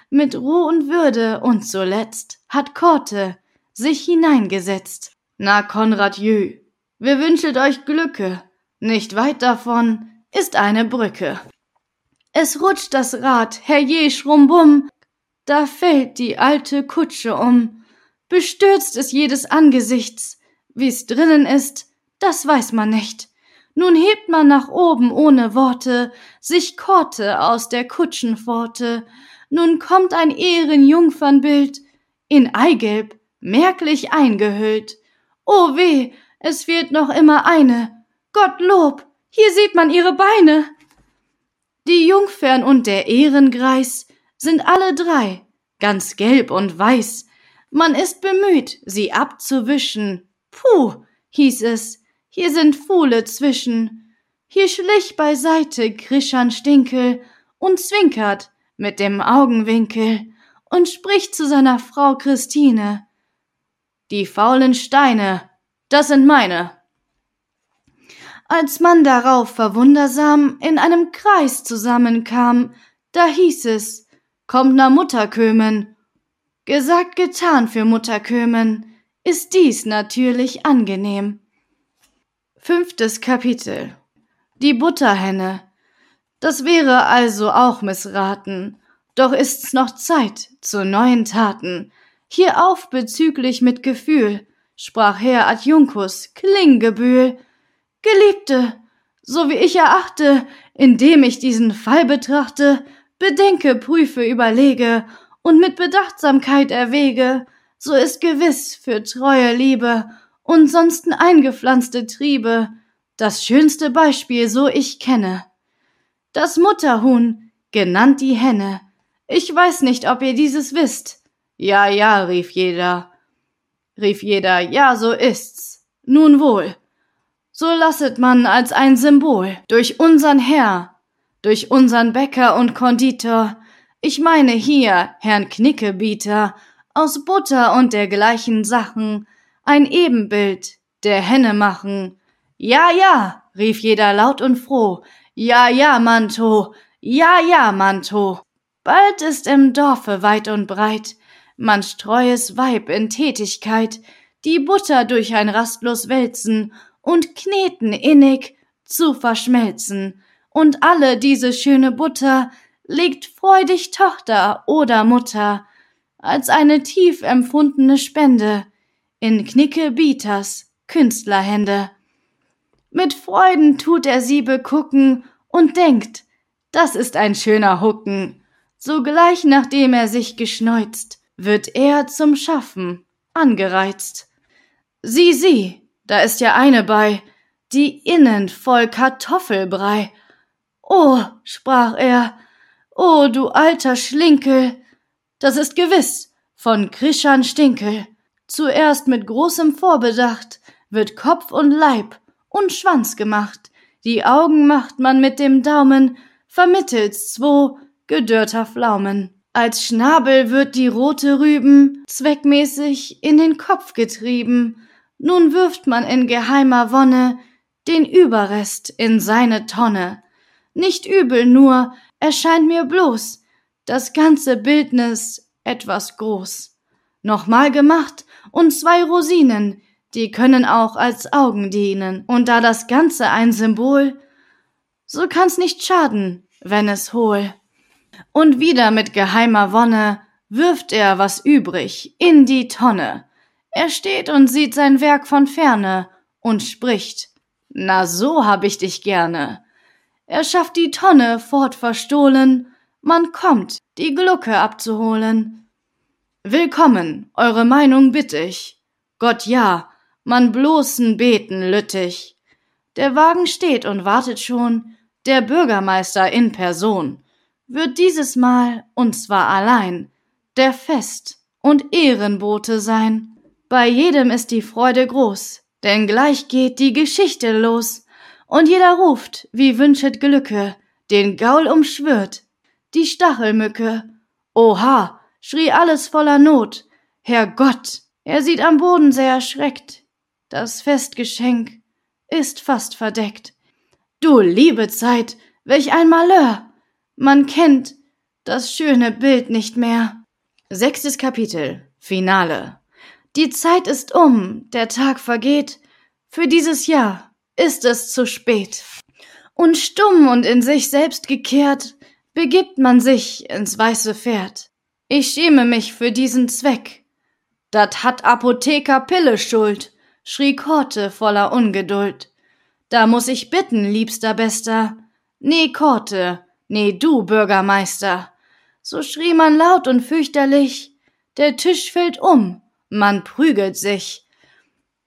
mit Ruhe und Würde und zuletzt hat Korte sich hineingesetzt. Na, Konrad Jü, wir wünschet euch Glücke, nicht weit davon ist eine Brücke. Es rutscht das Rad, herrje, schrumbum, da fällt die alte Kutsche um. Bestürzt ist jedes Angesichts, wie's drinnen ist, das weiß man nicht. Nun hebt man nach oben ohne Worte sich Korte aus der Kutschenpforte. Nun kommt ein Ehrenjungfernbild in Eigelb merklich eingehüllt. O weh, es fehlt noch immer eine. Gottlob, hier sieht man ihre Beine. Die Jungfern und der Ehrengreis sind alle drei ganz gelb und weiß. Man ist bemüht, sie abzuwischen. Puh, hieß es, hier sind Fuhle zwischen. Hier schlich beiseite Krischan Stinkel und zwinkert mit dem Augenwinkel und spricht zu seiner Frau Christine. Die faulen Steine, das sind meine. Als man darauf verwundersam in einem Kreis zusammenkam, da hieß es, kommt na Mutterkömen. Gesagt, getan für Mutterkömen, ist dies natürlich angenehm. Fünftes Kapitel Die Butterhenne. Das wäre also auch missraten, doch ist's noch Zeit zu neuen Taten. Hierauf bezüglich mit Gefühl, sprach Herr Adjunkus Klinggebühl. Geliebte, so wie ich erachte, indem ich diesen Fall betrachte, bedenke, prüfe, überlege und mit Bedachtsamkeit erwäge, so ist gewiss für treue Liebe und sonsten eingepflanzte Triebe, das schönste Beispiel, so ich kenne. Das Mutterhuhn, genannt die Henne. Ich weiß nicht, ob ihr dieses wisst. Ja, ja, rief jeder. Rief jeder, ja, so ist's. Nun wohl. So lasset man als ein Symbol durch unsern Herr, durch unsern Bäcker und Konditor, ich meine hier Herrn Knickebieter, aus Butter und dergleichen Sachen, ein Ebenbild der Henne machen. Ja, ja, rief jeder laut und froh. Ja, ja, Manto. Ja, ja, Manto. Bald ist im Dorfe weit und breit manch treues Weib in Tätigkeit, die Butter durch ein rastlos Wälzen und Kneten innig zu verschmelzen. Und alle diese schöne Butter legt freudig Tochter oder Mutter als eine tief empfundene Spende in Knicke Bieters Künstlerhände. Mit Freuden tut er sie begucken und denkt, das ist ein schöner Hucken. Sogleich nachdem er sich geschneuzt, wird er zum Schaffen angereizt. Sieh, sieh, da ist ja eine bei, die innen voll Kartoffelbrei. Oh, sprach er, oh, du alter Schlinkel, das ist gewiss von Krischan Stinkel. Zuerst mit großem Vorbedacht wird Kopf und Leib und Schwanz gemacht. Die Augen macht man mit dem Daumen vermittels zwo gedörrter Pflaumen. Als Schnabel wird die rote Rüben zweckmäßig in den Kopf getrieben. Nun wirft man in geheimer Wonne den Überrest in seine Tonne. Nicht übel nur, erscheint mir bloß das ganze Bildnis etwas groß. Nochmal gemacht und zwei Rosinen, die können auch als Augen dienen. Und da das Ganze ein Symbol, so kann's nicht schaden, wenn es hohl. Und wieder mit geheimer Wonne wirft er was übrig in die Tonne. Er steht und sieht sein Werk von ferne und spricht, na so hab ich dich gerne. Er schafft die Tonne fort verstohlen, man kommt, die Glucke abzuholen. Willkommen, eure Meinung bitt ich. Gott ja, man bloßen beten lüttig. Der Wagen steht und wartet schon, der Bürgermeister in Person, wird dieses Mal, und zwar allein, der Fest und Ehrenbote sein. Bei jedem ist die Freude groß, denn gleich geht die Geschichte los, und jeder ruft, wie wünschet Glücke, den Gaul umschwört, die Stachelmücke. Oha, schrie alles voller Not. Herr Gott, er sieht am Boden sehr erschreckt. Das Festgeschenk ist fast verdeckt. Du liebe Zeit, welch ein Malheur! Man kennt, das schöne Bild nicht mehr. Sechstes Kapitel Finale Die Zeit ist um, der Tag vergeht, für dieses Jahr ist es zu spät. Und stumm und in sich selbst gekehrt, begibt man sich ins weiße Pferd. Ich schäme mich für diesen Zweck. Dat hat Apotheker Pille schuld, schrie Korte voller Ungeduld. Da muss ich bitten, liebster Bester. Nee, Korte, nee, du, Bürgermeister. So schrie man laut und fürchterlich. Der Tisch fällt um, man prügelt sich.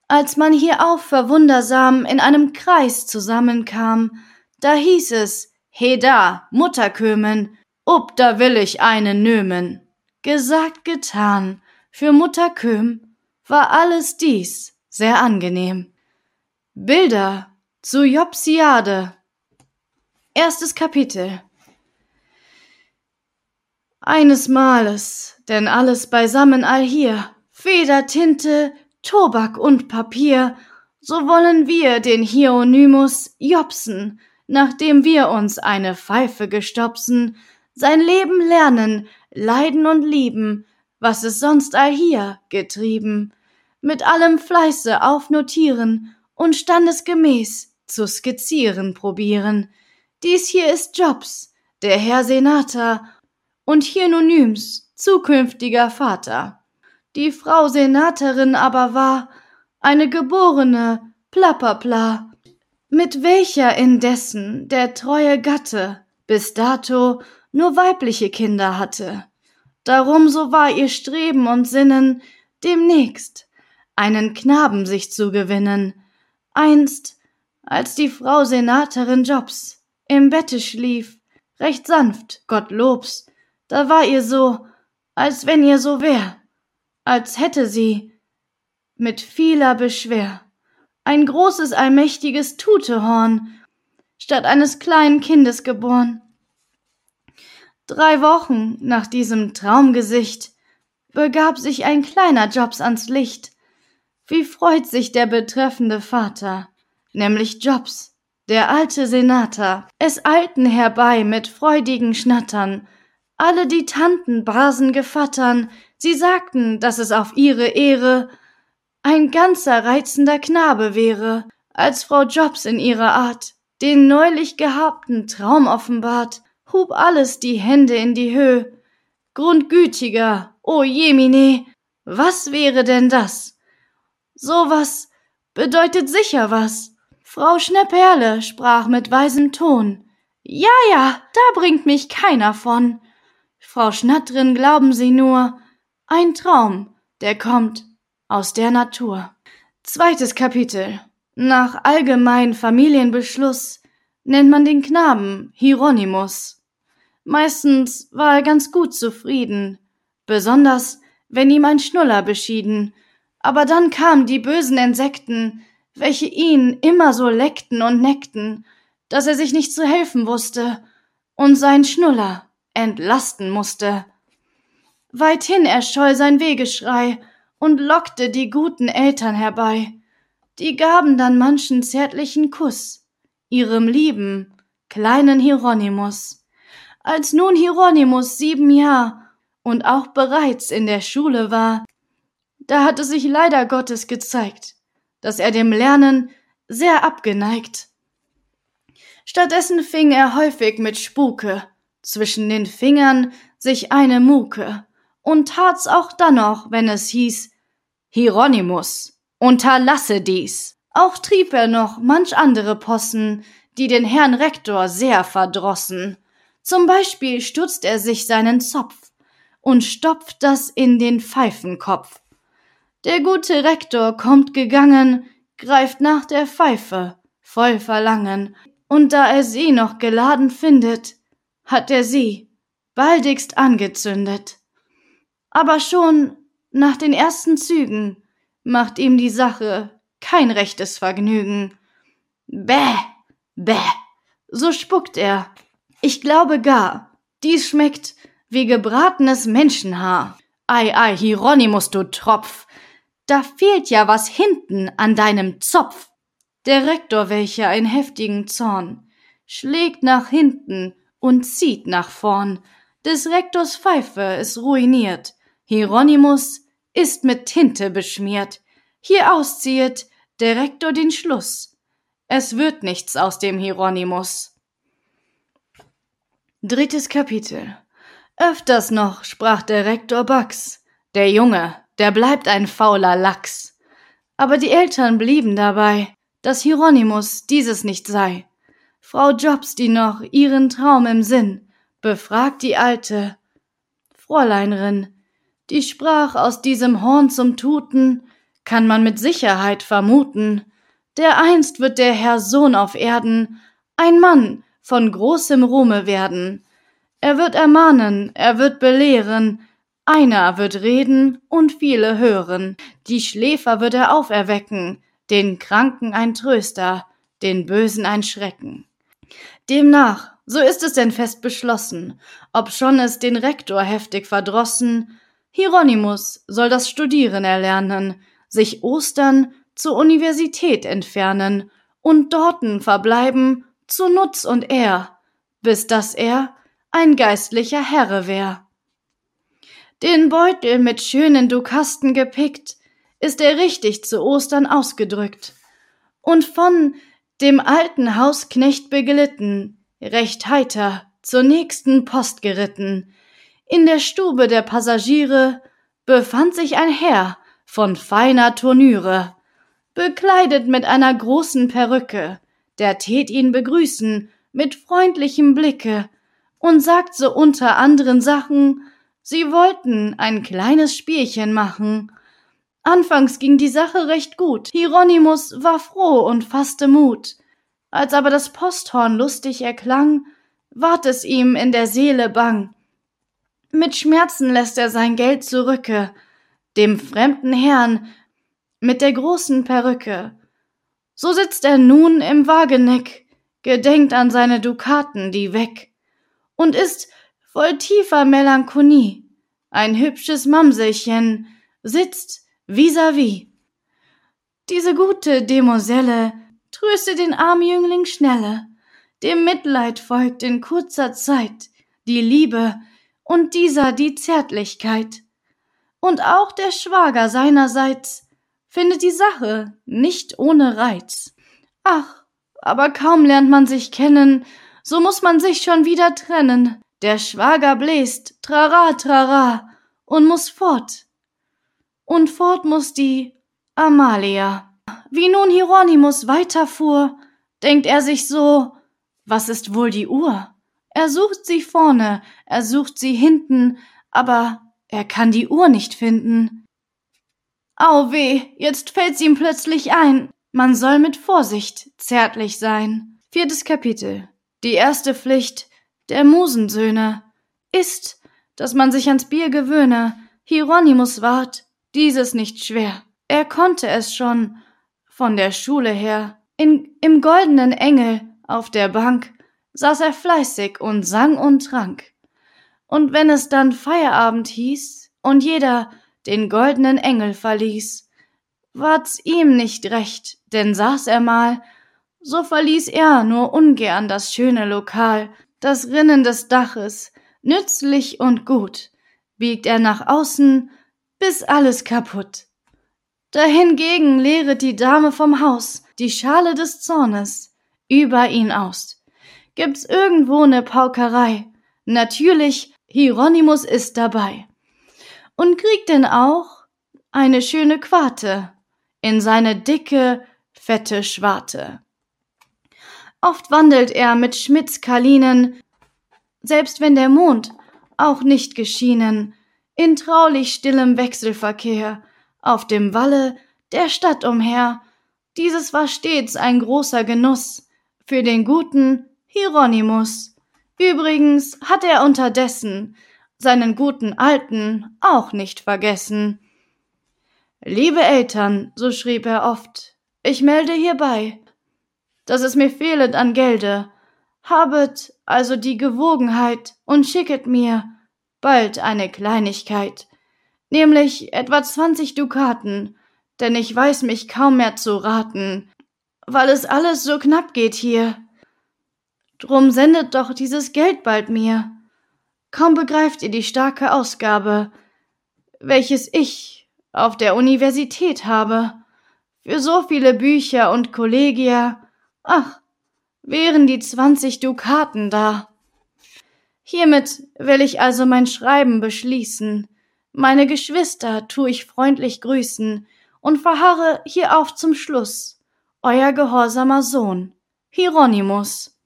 Als man hierauf verwundersam in einem Kreis zusammenkam, da hieß es, he da, Mutterkömen, ob da will ich einen nömen. Gesagt, getan, für Mutter Köhm war alles dies sehr angenehm. Bilder zu Jobsiade. Erstes Kapitel. Eines Males, denn alles beisammen allhier, Feder, Tinte, Tobak und Papier, so wollen wir den Hieronymus Jobsen, nachdem wir uns eine Pfeife gestopsen, sein Leben lernen, leiden und lieben, was es sonst allhier getrieben, mit allem Fleiße aufnotieren und standesgemäß zu skizzieren probieren. Dies hier ist Jobs, der Herr Senator und Hieronyms zukünftiger Vater. Die Frau Senatorin aber war eine geborene Plapperpla, mit welcher indessen der treue Gatte bis dato nur weibliche Kinder hatte. Darum so war ihr Streben und Sinnen, demnächst einen Knaben sich zu gewinnen. Einst, als die Frau Senatorin Jobs im Bette schlief, recht sanft, Gottlobs, da war ihr so, als wenn ihr so wär, als hätte sie mit vieler Beschwer ein großes allmächtiges Tutehorn statt eines kleinen Kindes geboren. Drei Wochen nach diesem Traumgesicht begab sich ein kleiner Jobs ans Licht. Wie freut sich der betreffende Vater, nämlich Jobs, der alte Senator. Es eilten herbei mit freudigen Schnattern. Alle die Tanten brasen Gevattern, sie sagten, dass es auf ihre Ehre ein ganzer reizender Knabe wäre, als Frau Jobs in ihrer Art den neulich gehabten Traum offenbart hub alles die Hände in die Höhe. Grundgütiger, o Jemine, was wäre denn das? So was bedeutet sicher was. Frau Schnepperle sprach mit weisem Ton. Ja, ja, da bringt mich keiner von. Frau Schnattrin, glauben Sie nur, ein Traum, der kommt aus der Natur. Zweites Kapitel. Nach allgemein Familienbeschluss nennt man den Knaben Hieronymus. Meistens war er ganz gut zufrieden, besonders wenn ihm ein Schnuller beschieden, aber dann kamen die bösen Insekten, welche ihn immer so leckten und neckten, dass er sich nicht zu helfen wusste und sein Schnuller entlasten musste. Weithin erscholl sein Wegeschrei und lockte die guten Eltern herbei. Die gaben dann manchen zärtlichen Kuss, ihrem lieben, kleinen Hieronymus. Als nun Hieronymus sieben Jahr und auch bereits in der Schule war, da hatte sich leider Gottes gezeigt, dass er dem Lernen sehr abgeneigt. Stattdessen fing er häufig mit Spuke, zwischen den Fingern sich eine Muke, und tat's auch dann noch, wenn es hieß, Hieronymus, unterlasse dies. Auch trieb er noch manch andere Possen, die den Herrn Rektor sehr verdrossen, zum Beispiel stutzt er sich seinen Zopf und stopft das in den Pfeifenkopf. Der gute Rektor kommt gegangen, greift nach der Pfeife, voll Verlangen, und da er sie noch geladen findet, hat er sie baldigst angezündet. Aber schon nach den ersten Zügen macht ihm die Sache kein rechtes Vergnügen. Bäh, bäh, so spuckt er ich glaube gar, dies schmeckt wie gebratenes Menschenhaar. Ei, ei, Hieronymus, du Tropf, da fehlt ja was hinten an deinem Zopf. Der Rektor, welcher in heftigen Zorn, schlägt nach hinten und zieht nach vorn. des Rektors Pfeife ist ruiniert, Hieronymus ist mit Tinte beschmiert, hier ausziehet der Rektor den Schluss, es wird nichts aus dem Hieronymus. Drittes Kapitel Öfters noch sprach der Rektor Bax, der Junge, der bleibt ein fauler Lachs. Aber die Eltern blieben dabei, dass Hieronymus dieses nicht sei. Frau Jobs, die noch ihren Traum im Sinn, befragt die Alte. Fräuleinrin, die sprach aus diesem Horn zum Tuten, kann man mit Sicherheit vermuten, der einst wird der Herr Sohn auf Erden ein Mann von großem Ruhme werden. Er wird ermahnen, er wird belehren, einer wird reden und viele hören. Die Schläfer wird er auferwecken, den Kranken ein Tröster, den Bösen ein Schrecken. Demnach, so ist es denn fest beschlossen, obschon es den Rektor heftig verdrossen, Hieronymus soll das Studieren erlernen, sich Ostern zur Universität entfernen und dorten verbleiben zu Nutz und Ehr, bis dass er ein geistlicher Herre wär. Den Beutel mit schönen Dukasten gepickt, ist er richtig zu Ostern ausgedrückt und von dem alten Hausknecht beglitten, recht heiter zur nächsten Post geritten. In der Stube der Passagiere befand sich ein Herr von feiner Turnüre, bekleidet mit einer großen Perücke, der tät ihn begrüßen mit freundlichem Blicke und sagt so unter anderen Sachen, sie wollten ein kleines Spielchen machen. Anfangs ging die Sache recht gut. Hieronymus war froh und fasste Mut. Als aber das Posthorn lustig erklang, ward es ihm in der Seele bang. Mit Schmerzen lässt er sein Geld zurücke, dem fremden Herrn mit der großen Perücke. So sitzt er nun im Wageneck, gedenkt an seine Dukaten, die weg, und ist voll tiefer Melancholie. Ein hübsches Mamselchen sitzt vis-à-vis. -vis. Diese gute Demoiselle tröste den armen Jüngling schnelle, dem Mitleid folgt in kurzer Zeit die Liebe und dieser die Zärtlichkeit. Und auch der Schwager seinerseits findet die Sache nicht ohne Reiz. Ach, aber kaum lernt man sich kennen, so muss man sich schon wieder trennen. Der Schwager bläst, trara, trara, und muss fort. Und fort muss die Amalia. Wie nun Hieronymus weiterfuhr, denkt er sich so, was ist wohl die Uhr? Er sucht sie vorne, er sucht sie hinten, aber er kann die Uhr nicht finden. Au weh, jetzt fällt's ihm plötzlich ein, man soll mit Vorsicht zärtlich sein. Viertes Kapitel. Die erste Pflicht der Musensöhne ist, dass man sich ans Bier gewöhne. Hieronymus ward dieses nicht schwer. Er konnte es schon von der Schule her. In, Im goldenen Engel auf der Bank saß er fleißig und sang und trank. Und wenn es dann Feierabend hieß und jeder den goldenen Engel verließ, ward's ihm nicht recht, denn saß er mal, so verließ er nur ungern das schöne Lokal, das Rinnen des Daches, nützlich und gut, biegt er nach außen, bis alles kaputt. Dahingegen lehret die Dame vom Haus die Schale des Zornes über ihn aus. Gibt's irgendwo ne Paukerei? Natürlich, Hieronymus ist dabei. Und kriegt denn auch eine schöne Quarte in seine dicke, fette Schwarte. Oft wandelt er mit Schmidts Kalinen, selbst wenn der Mond auch nicht geschienen, in traulich stillem Wechselverkehr, auf dem Walle der Stadt umher. Dieses war stets ein großer Genuss für den guten Hieronymus. Übrigens hat er unterdessen seinen guten Alten auch nicht vergessen. Liebe Eltern, so schrieb er oft, ich melde hierbei, dass es mir fehlet an Gelde. Habet also die Gewogenheit und schicket mir bald eine Kleinigkeit nämlich etwa zwanzig Dukaten, denn ich weiß mich kaum mehr zu raten, weil es alles so knapp geht hier. Drum sendet doch dieses Geld bald mir. Kaum begreift ihr die starke Ausgabe, welches ich auf der Universität habe. Für so viele Bücher und Kollegia, ach, wären die zwanzig Dukaten da. Hiermit will ich also mein Schreiben beschließen. Meine Geschwister tu ich freundlich grüßen und verharre hierauf zum Schluss. Euer gehorsamer Sohn, Hieronymus.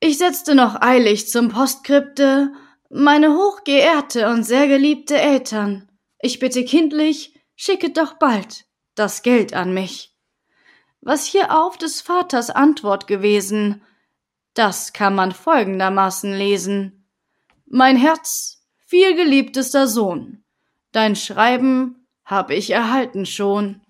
Ich setzte noch eilig zum Postskripte meine hochgeehrte und sehr geliebte Eltern. Ich bitte kindlich, schicket doch bald das Geld an mich. Was hierauf des Vaters Antwort gewesen, das kann man folgendermaßen lesen. Mein Herz, vielgeliebtester Sohn, dein Schreiben hab ich erhalten schon.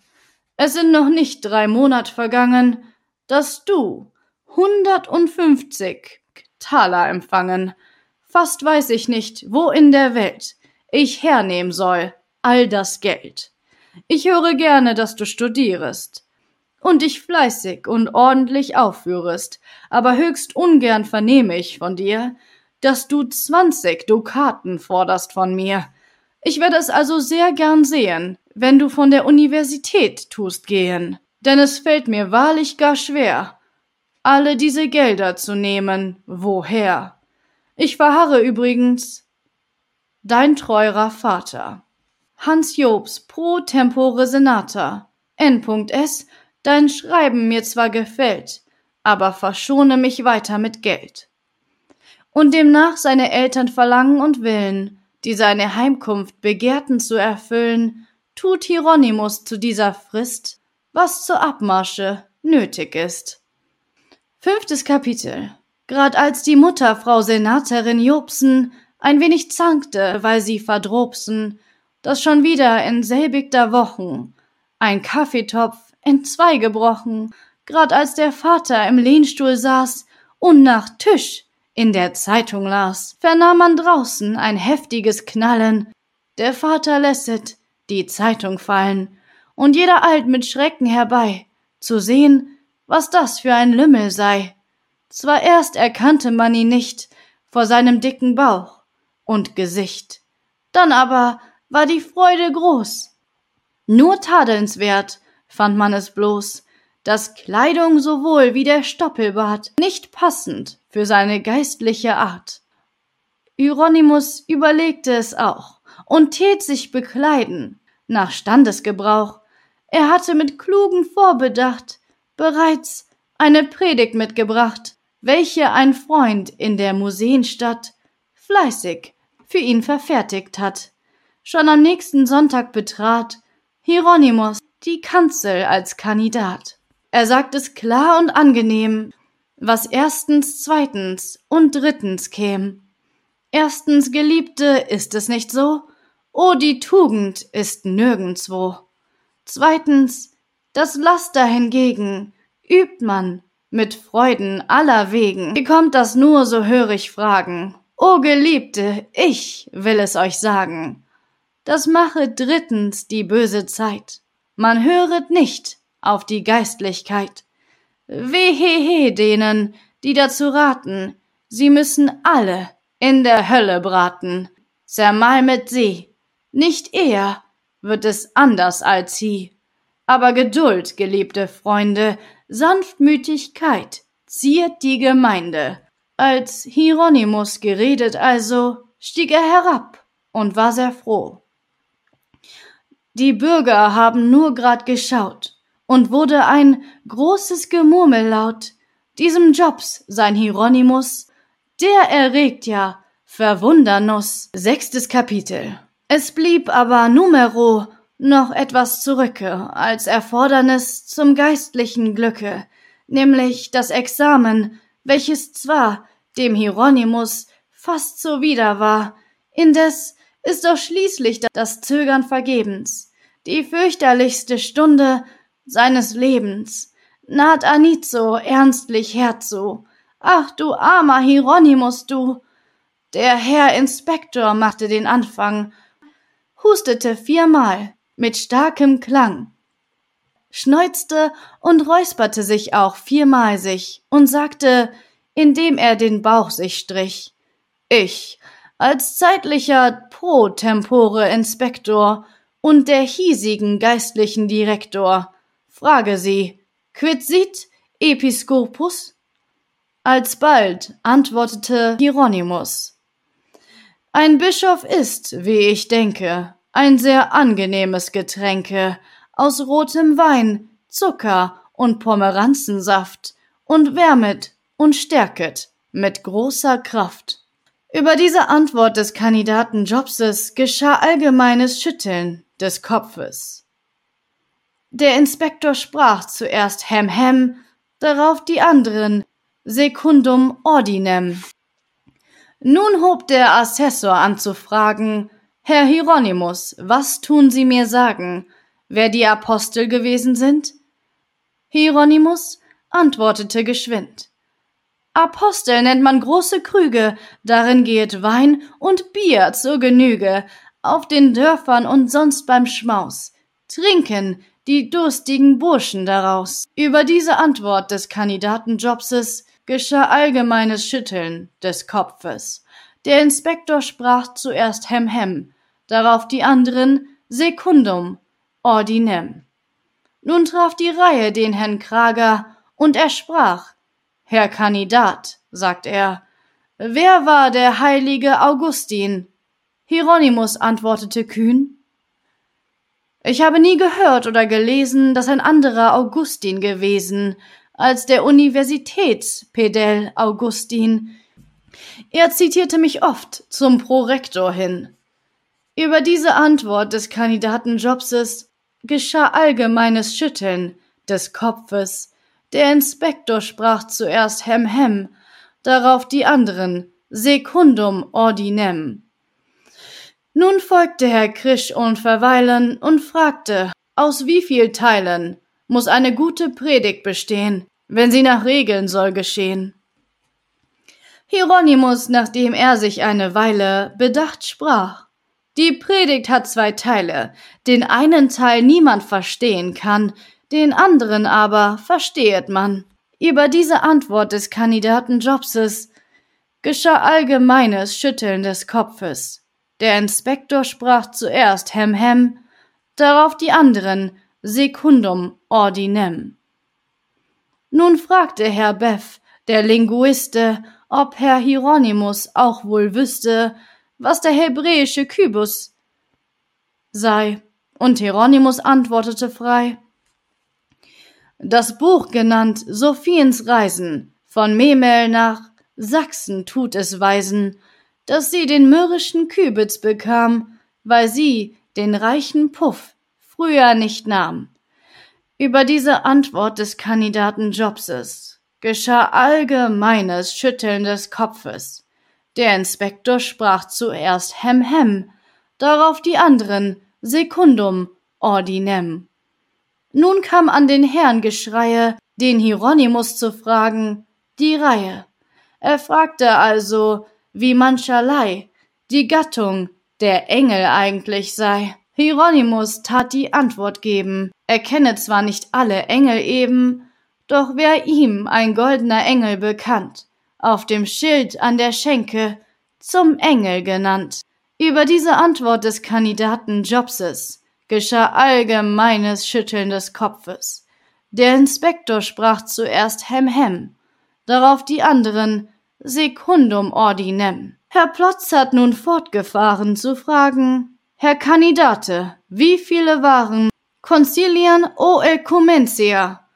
Es sind noch nicht drei Monat vergangen, dass du hundertundfünfzig Taler empfangen. Fast weiß ich nicht, wo in der Welt ich hernehmen soll all das Geld. Ich höre gerne, dass du studierest und dich fleißig und ordentlich aufführest, aber höchst ungern vernehme ich von dir, dass du zwanzig Dukaten forderst von mir. Ich werde es also sehr gern sehen, wenn du von der Universität tust gehen, denn es fällt mir wahrlich gar schwer, alle diese Gelder zu nehmen, woher? Ich verharre übrigens dein treurer Vater. Hans Jobs pro tempore senata. N.S. Dein Schreiben mir zwar gefällt, aber verschone mich weiter mit Geld. Und demnach seine Eltern verlangen und willen, die seine Heimkunft begehrten zu erfüllen, tut Hieronymus zu dieser Frist, was zur Abmarsche nötig ist. Fünftes Kapitel. Grad als die Mutter Frau Senaterin Jobsen ein wenig zankte, weil sie verdrobsen, dass schon wieder in selbigter Wochen ein Kaffeetopf entzwei gebrochen, grad als der Vater im Lehnstuhl saß und nach Tisch in der Zeitung las, vernahm man draußen ein heftiges Knallen. Der Vater lässet die Zeitung fallen, und jeder eilt mit Schrecken herbei, zu sehen, was das für ein Lümmel sei. Zwar erst erkannte man ihn nicht vor seinem dicken Bauch und Gesicht, dann aber war die Freude groß. Nur tadelnswert fand man es bloß, dass Kleidung sowohl wie der Stoppelbart nicht passend für seine geistliche Art. Hieronymus überlegte es auch und tät sich bekleiden, nach Standesgebrauch. Er hatte mit klugen Vorbedacht bereits eine Predigt mitgebracht, welche ein Freund in der Museenstadt fleißig für ihn verfertigt hat. Schon am nächsten Sonntag betrat Hieronymus die Kanzel als Kandidat. Er sagt es klar und angenehm, was erstens, zweitens und drittens käm. Erstens, Geliebte, ist es nicht so? Oh, die Tugend ist nirgendswo. Zweitens, das Laster hingegen übt man mit Freuden aller Wegen. Wie kommt das nur, so hör ich fragen? O Geliebte, ich will es euch sagen. Das mache drittens die böse Zeit. Man höret nicht auf die Geistlichkeit. Wehehe denen, die dazu raten, sie müssen alle in der Hölle braten. Zermalmet sie. Nicht eher wird es anders als sie. Aber Geduld, geliebte Freunde, Sanftmütigkeit ziert die Gemeinde. Als Hieronymus geredet also, stieg er herab und war sehr froh. Die Bürger haben nur grad geschaut und wurde ein großes Gemurmel laut. Diesem Jobs, sein Hieronymus, der erregt ja Verwundernuss. Sechstes Kapitel. Es blieb aber numero noch etwas zurücke als Erfordernis zum geistlichen Glücke, nämlich das Examen, welches zwar dem Hieronymus fast zuwider war, indes ist doch schließlich das Zögern vergebens die fürchterlichste Stunde seines Lebens, naht Anizo ernstlich herzu. Ach du armer Hieronymus, du! Der Herr Inspektor machte den Anfang, hustete viermal mit starkem Klang, schneuzte und räusperte sich auch viermal sich und sagte, indem er den Bauch sich strich, Ich, als zeitlicher Pro Tempore Inspektor und der hiesigen geistlichen Direktor, frage sie, quid sit Episcopus? Alsbald antwortete Hieronymus. Ein Bischof ist, wie ich denke, ein sehr angenehmes Getränke aus rotem Wein, Zucker und Pomeranzensaft und wärmet und stärket mit großer Kraft. Über diese Antwort des Kandidaten Jobses geschah allgemeines Schütteln des Kopfes. Der Inspektor sprach zuerst hem hem, darauf die anderen secundum ordinem. Nun hob der Assessor an zu fragen, Herr Hieronymus, was tun Sie mir sagen, wer die Apostel gewesen sind? Hieronymus antwortete geschwind. Apostel nennt man große Krüge, darin gehet Wein und Bier zur Genüge, auf den Dörfern und sonst beim Schmaus. Trinken die durstigen Burschen daraus. Über diese Antwort des Kandidaten Jobses geschah allgemeines Schütteln des Kopfes. Der Inspektor sprach zuerst hem hem, darauf die anderen secundum ordinem. Nun traf die Reihe den Herrn Krager, und er sprach Herr Kandidat, sagt er, wer war der heilige Augustin? Hieronymus antwortete kühn Ich habe nie gehört oder gelesen, dass ein anderer Augustin gewesen, als der Universitätspedell Augustin. Er zitierte mich oft zum Prorektor hin. Über diese Antwort des Kandidaten Jobses geschah allgemeines Schütteln des Kopfes. Der Inspektor sprach zuerst hem hem, darauf die anderen secundum ordinem. Nun folgte Herr Krisch unverweilen und fragte, aus wie viel Teilen muss eine gute Predigt bestehen, wenn sie nach Regeln soll geschehen. Hieronymus, nachdem er sich eine Weile bedacht sprach, die Predigt hat zwei Teile, den einen Teil niemand verstehen kann, den anderen aber verstehet man. Über diese Antwort des Kandidaten Jobses geschah allgemeines Schütteln des Kopfes. Der Inspektor sprach zuerst hem hem, darauf die anderen secundum ordinem. Nun fragte Herr Beff, der Linguiste, ob Herr Hieronymus auch wohl wüsste, was der hebräische Kybus sei, und Hieronymus antwortete frei Das Buch genannt Sophiens Reisen von Memel nach Sachsen tut es weisen, dass sie den mürrischen Kübitz bekam, weil sie den reichen Puff früher nicht nahm. Über diese Antwort des Kandidaten Jobses geschah allgemeines Schütteln des Kopfes. Der Inspektor sprach zuerst hem hem, darauf die anderen secundum ordinem. Nun kam an den Herrn Geschreie, den Hieronymus zu fragen, die Reihe. Er fragte also, wie mancherlei die Gattung der Engel eigentlich sei. Hieronymus tat die Antwort geben, er kenne zwar nicht alle Engel eben, doch wär ihm ein goldener Engel bekannt, auf dem Schild an der Schenke zum Engel genannt. Über diese Antwort des Kandidaten Jobses geschah allgemeines Schütteln des Kopfes. Der Inspektor sprach zuerst hem hem, darauf die anderen secundum ordinem. Herr Plotz hat nun fortgefahren zu fragen, Herr Kandidate, wie viele waren Concilian o Ecumentia?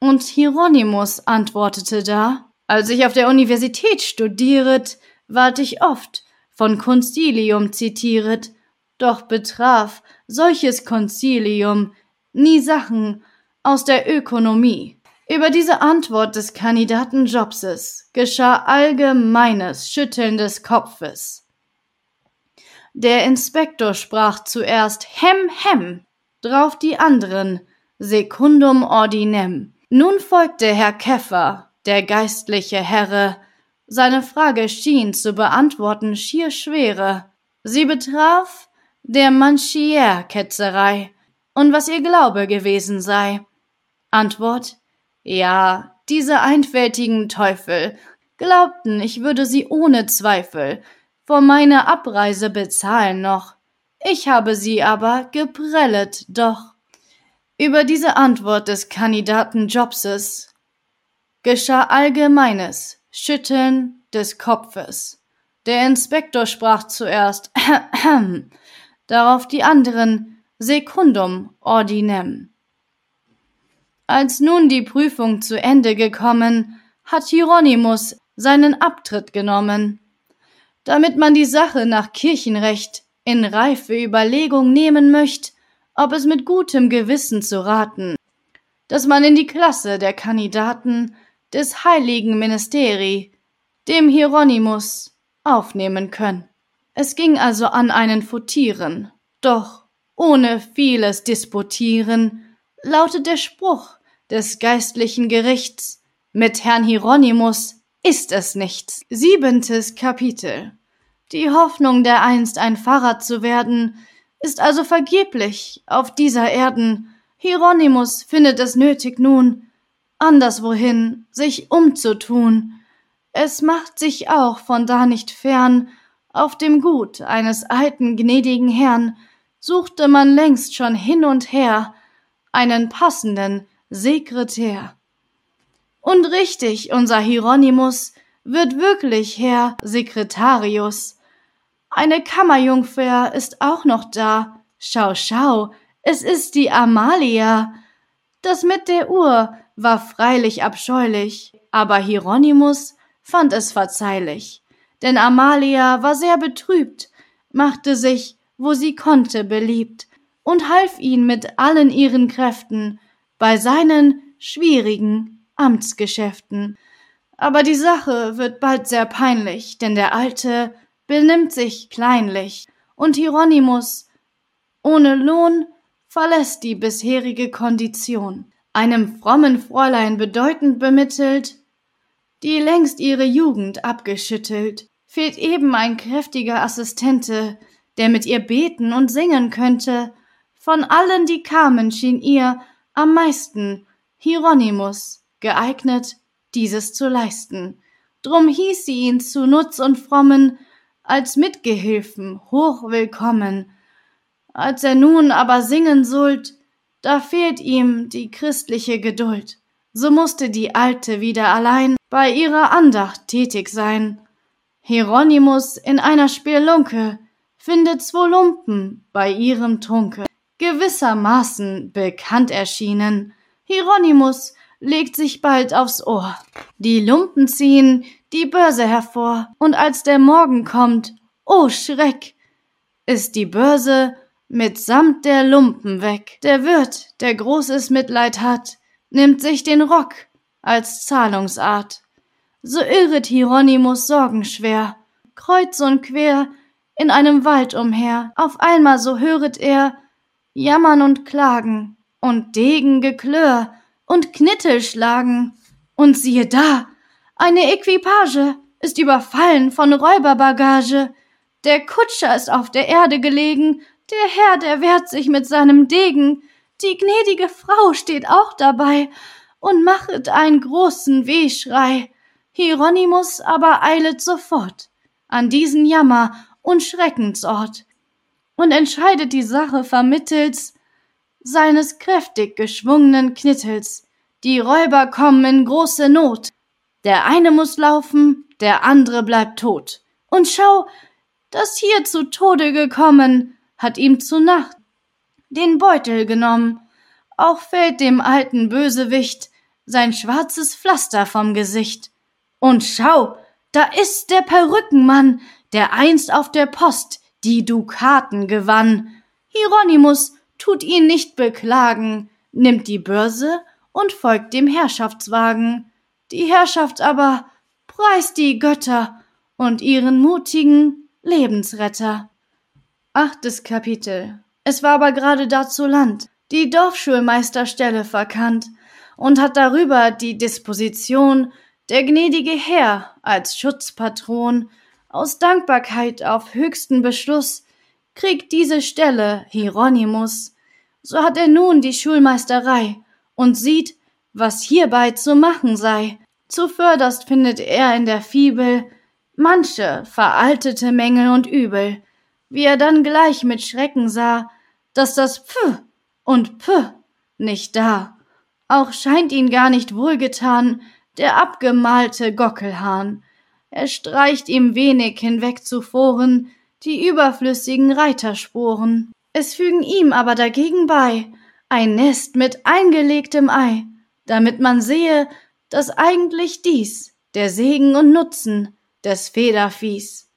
Und Hieronymus antwortete da, als ich auf der Universität studieret, ward ich oft von Concilium zitieret, doch betraf solches Concilium nie Sachen aus der Ökonomie. Über diese Antwort des Kandidaten Jobses geschah allgemeines Schütteln des Kopfes. Der Inspektor sprach zuerst hem hem, drauf die anderen secundum ordinem. Nun folgte Herr Käffer, der geistliche Herre, seine Frage schien zu beantworten schier schwere. Sie betraf der Manchier-Ketzerei und was ihr Glaube gewesen sei. Antwort: Ja, diese einfältigen Teufel glaubten, ich würde sie ohne Zweifel vor meiner Abreise bezahlen noch. Ich habe sie aber geprellet doch. Über diese Antwort des Kandidaten Jobses geschah allgemeines Schütteln des Kopfes. Der Inspektor sprach zuerst darauf die anderen Secundum ordinem. Als nun die Prüfung zu Ende gekommen, hat Hieronymus seinen Abtritt genommen. Damit man die Sache nach Kirchenrecht in reife Überlegung nehmen möcht, ob es mit gutem Gewissen zu raten, dass man in die Klasse der Kandidaten des heiligen Ministeri, dem Hieronymus, aufnehmen könn. Es ging also an einen Futieren, doch ohne vieles Disputieren lautet der Spruch des geistlichen Gerichts, mit Herrn Hieronymus ist es nichts. Siebentes Kapitel. Die Hoffnung, dereinst ein Pfarrer zu werden, ist also vergeblich auf dieser Erden. Hieronymus findet es nötig nun, anderswohin sich umzutun. Es macht sich auch von da nicht fern, auf dem Gut eines alten gnädigen Herrn suchte man längst schon hin und her einen passenden, Sekretär. Und richtig, unser Hieronymus wird wirklich Herr Sekretarius. Eine Kammerjungfer ist auch noch da. Schau, schau, es ist die Amalia. Das mit der Uhr war freilich abscheulich, aber Hieronymus fand es verzeihlich, denn Amalia war sehr betrübt, machte sich, wo sie konnte, beliebt und half ihn mit allen ihren Kräften, bei seinen schwierigen Amtsgeschäften. Aber die Sache wird bald sehr peinlich, denn der Alte benimmt sich kleinlich, und Hieronymus ohne Lohn verlässt die bisherige Kondition. Einem frommen Fräulein bedeutend bemittelt, die längst ihre Jugend abgeschüttelt, fehlt eben ein kräftiger Assistente, der mit ihr beten und singen könnte. Von allen, die kamen, schien ihr am meisten Hieronymus geeignet, dieses zu leisten. Drum hieß sie ihn zu Nutz und Frommen als Mitgehilfen hochwillkommen. Als er nun aber singen sollt, da fehlt ihm die christliche Geduld. So musste die Alte wieder allein bei ihrer Andacht tätig sein. Hieronymus in einer Spelunke findet zwo Lumpen bei ihrem Trunke gewissermaßen bekannt erschienen. Hieronymus legt sich bald aufs Ohr. Die Lumpen ziehen die Börse hervor, und als der Morgen kommt, o oh Schreck, ist die Börse mitsamt der Lumpen weg. Der Wirt, der großes Mitleid hat, nimmt sich den Rock als Zahlungsart. So irret Hieronymus sorgenschwer, kreuz und quer in einem Wald umher. Auf einmal so höret er Jammern und Klagen und Degengeklirr und Knittelschlagen. Und siehe da, eine Equipage ist überfallen von Räuberbagage. Der Kutscher ist auf der Erde gelegen, der Herr, der wehrt sich mit seinem Degen, die gnädige Frau steht auch dabei und machet einen großen Wehschrei. Hieronymus aber eilet sofort an diesen Jammer und Schreckensort und entscheidet die Sache vermittels seines kräftig geschwungenen Knittels. Die Räuber kommen in große Not. Der eine muss laufen, der andere bleibt tot. Und schau, das hier zu Tode gekommen, hat ihm zu Nacht den Beutel genommen. Auch fällt dem alten Bösewicht sein schwarzes Pflaster vom Gesicht. Und schau, da ist der Perückenmann, der einst auf der Post die Dukaten gewann. Hieronymus tut ihn nicht beklagen, nimmt die Börse und folgt dem Herrschaftswagen. Die Herrschaft aber preist die Götter und ihren mutigen Lebensretter. Achtes Kapitel. Es war aber gerade dazu Land, die Dorfschulmeisterstelle verkannt und hat darüber die Disposition der gnädige Herr als Schutzpatron aus Dankbarkeit auf höchsten Beschluss kriegt diese Stelle Hieronymus. So hat er nun die Schulmeisterei und sieht, was hierbei zu machen sei. Zuvörderst findet er in der Fibel manche veraltete Mängel und Übel, wie er dann gleich mit Schrecken sah, dass das Pf und P nicht da. Auch scheint ihn gar nicht wohlgetan, der abgemalte Gockelhahn. Er streicht ihm wenig hinweg zuvoren die überflüssigen Reitersporen. Es fügen ihm aber dagegen bei ein Nest mit eingelegtem Ei, damit man sehe, dass eigentlich dies der Segen und Nutzen des Federviehs.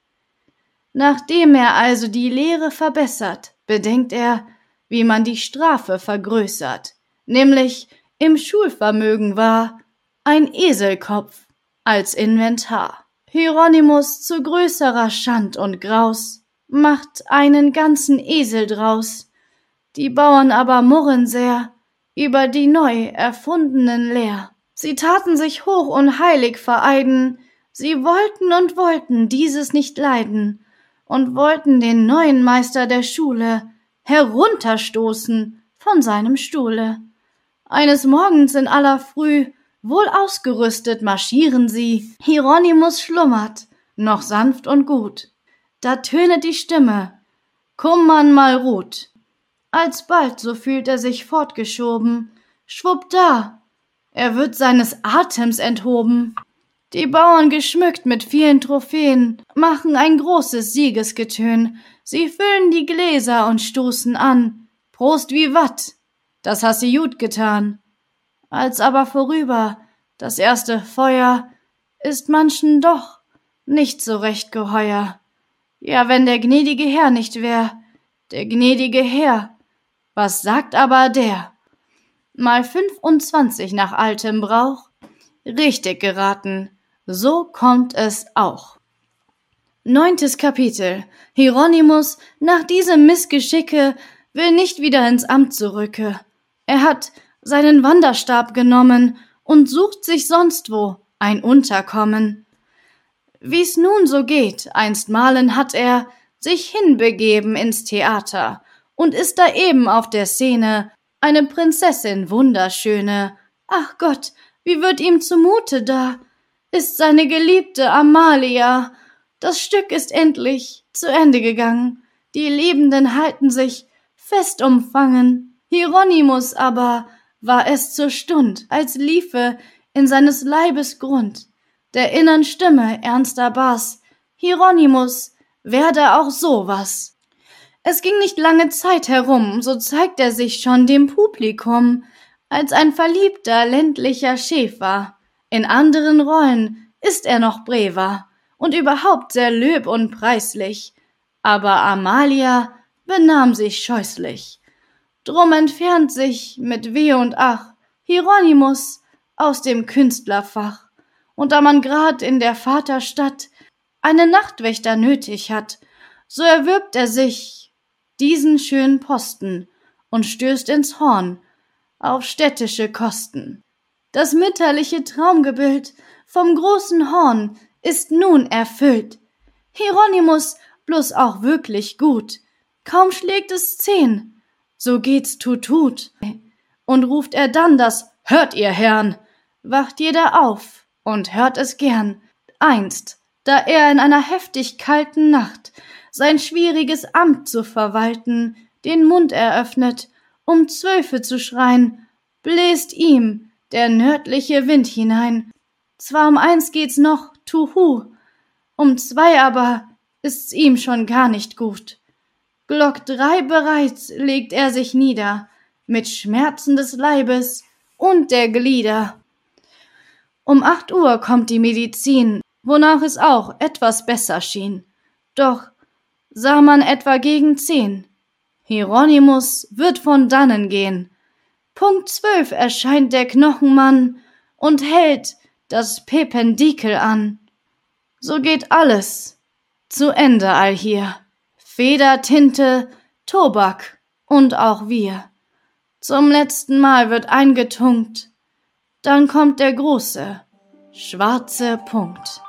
Nachdem er also die Lehre verbessert, bedenkt er, wie man die Strafe vergrößert, nämlich im Schulvermögen war ein Eselkopf als Inventar. Hieronymus zu größerer Schand und Graus macht einen ganzen Esel draus. Die Bauern aber murren sehr über die neu erfundenen Lehr. Sie taten sich hoch und heilig vereiden, sie wollten und wollten dieses nicht leiden und wollten den neuen Meister der Schule herunterstoßen von seinem Stuhle. Eines Morgens in aller Früh, wohl ausgerüstet, marschieren sie. Hieronymus schlummert, noch sanft und gut. Da tönet die Stimme, Kummern mal ruht. Alsbald, so fühlt er sich fortgeschoben, schwupp da, er wird seines Atems enthoben. Die Bauern geschmückt mit vielen Trophäen machen ein großes Siegesgetön. Sie füllen die Gläser und stoßen an. Prost wie Watt, das hast sie gut getan. Als aber vorüber das erste Feuer ist manchen doch nicht so recht geheuer. Ja, wenn der gnädige Herr nicht wär, der gnädige Herr, was sagt aber der? Mal fünfundzwanzig nach altem Brauch, richtig geraten, so kommt es auch. Neuntes Kapitel. Hieronymus nach diesem Missgeschicke will nicht wieder ins Amt zurücke. Er hat seinen Wanderstab genommen und sucht sich sonst wo ein Unterkommen. Wie's nun so geht, einstmalen hat er sich hinbegeben ins Theater und ist da eben auf der Szene eine Prinzessin wunderschöne. Ach Gott, wie wird ihm zumute da? ist seine geliebte Amalia. Das Stück ist endlich zu Ende gegangen. Die Liebenden halten sich fest umfangen. Hieronymus aber war es zur Stund, als liefe in seines Leibes Grund der innern Stimme ernster Bass. Hieronymus werde auch so was. Es ging nicht lange Zeit herum, so zeigt er sich schon dem Publikum als ein verliebter ländlicher Schäfer. In anderen Rollen ist er noch brever und überhaupt sehr löb und preislich. Aber Amalia benahm sich scheußlich. Drum entfernt sich mit Weh und Ach Hieronymus aus dem Künstlerfach. Und da man grad in der Vaterstadt einen Nachtwächter nötig hat, so erwirbt er sich diesen schönen Posten und stößt ins Horn auf städtische Kosten. Das mütterliche Traumgebild vom großen Horn ist nun erfüllt. Hieronymus bloß auch wirklich gut. Kaum schlägt es zehn, so geht's tut tut. Und ruft er dann das Hört ihr Herrn, wacht jeder auf und hört es gern. Einst, da er in einer heftig kalten Nacht sein schwieriges Amt zu verwalten, den Mund eröffnet, um Zwölfe zu schreien, bläst ihm der nördliche Wind hinein. Zwar um eins geht's noch, tuhu, um zwei aber ist's ihm schon gar nicht gut. Glock drei bereits legt er sich nieder, mit Schmerzen des Leibes und der Glieder. Um acht Uhr kommt die Medizin, wonach es auch etwas besser schien. Doch sah man etwa gegen zehn. Hieronymus wird von dannen gehen. Punkt zwölf erscheint der Knochenmann und hält das Pependikel an. So geht alles zu Ende all hier. Feder, Tinte, Tobak und auch wir. Zum letzten Mal wird eingetunkt. Dann kommt der große, schwarze Punkt.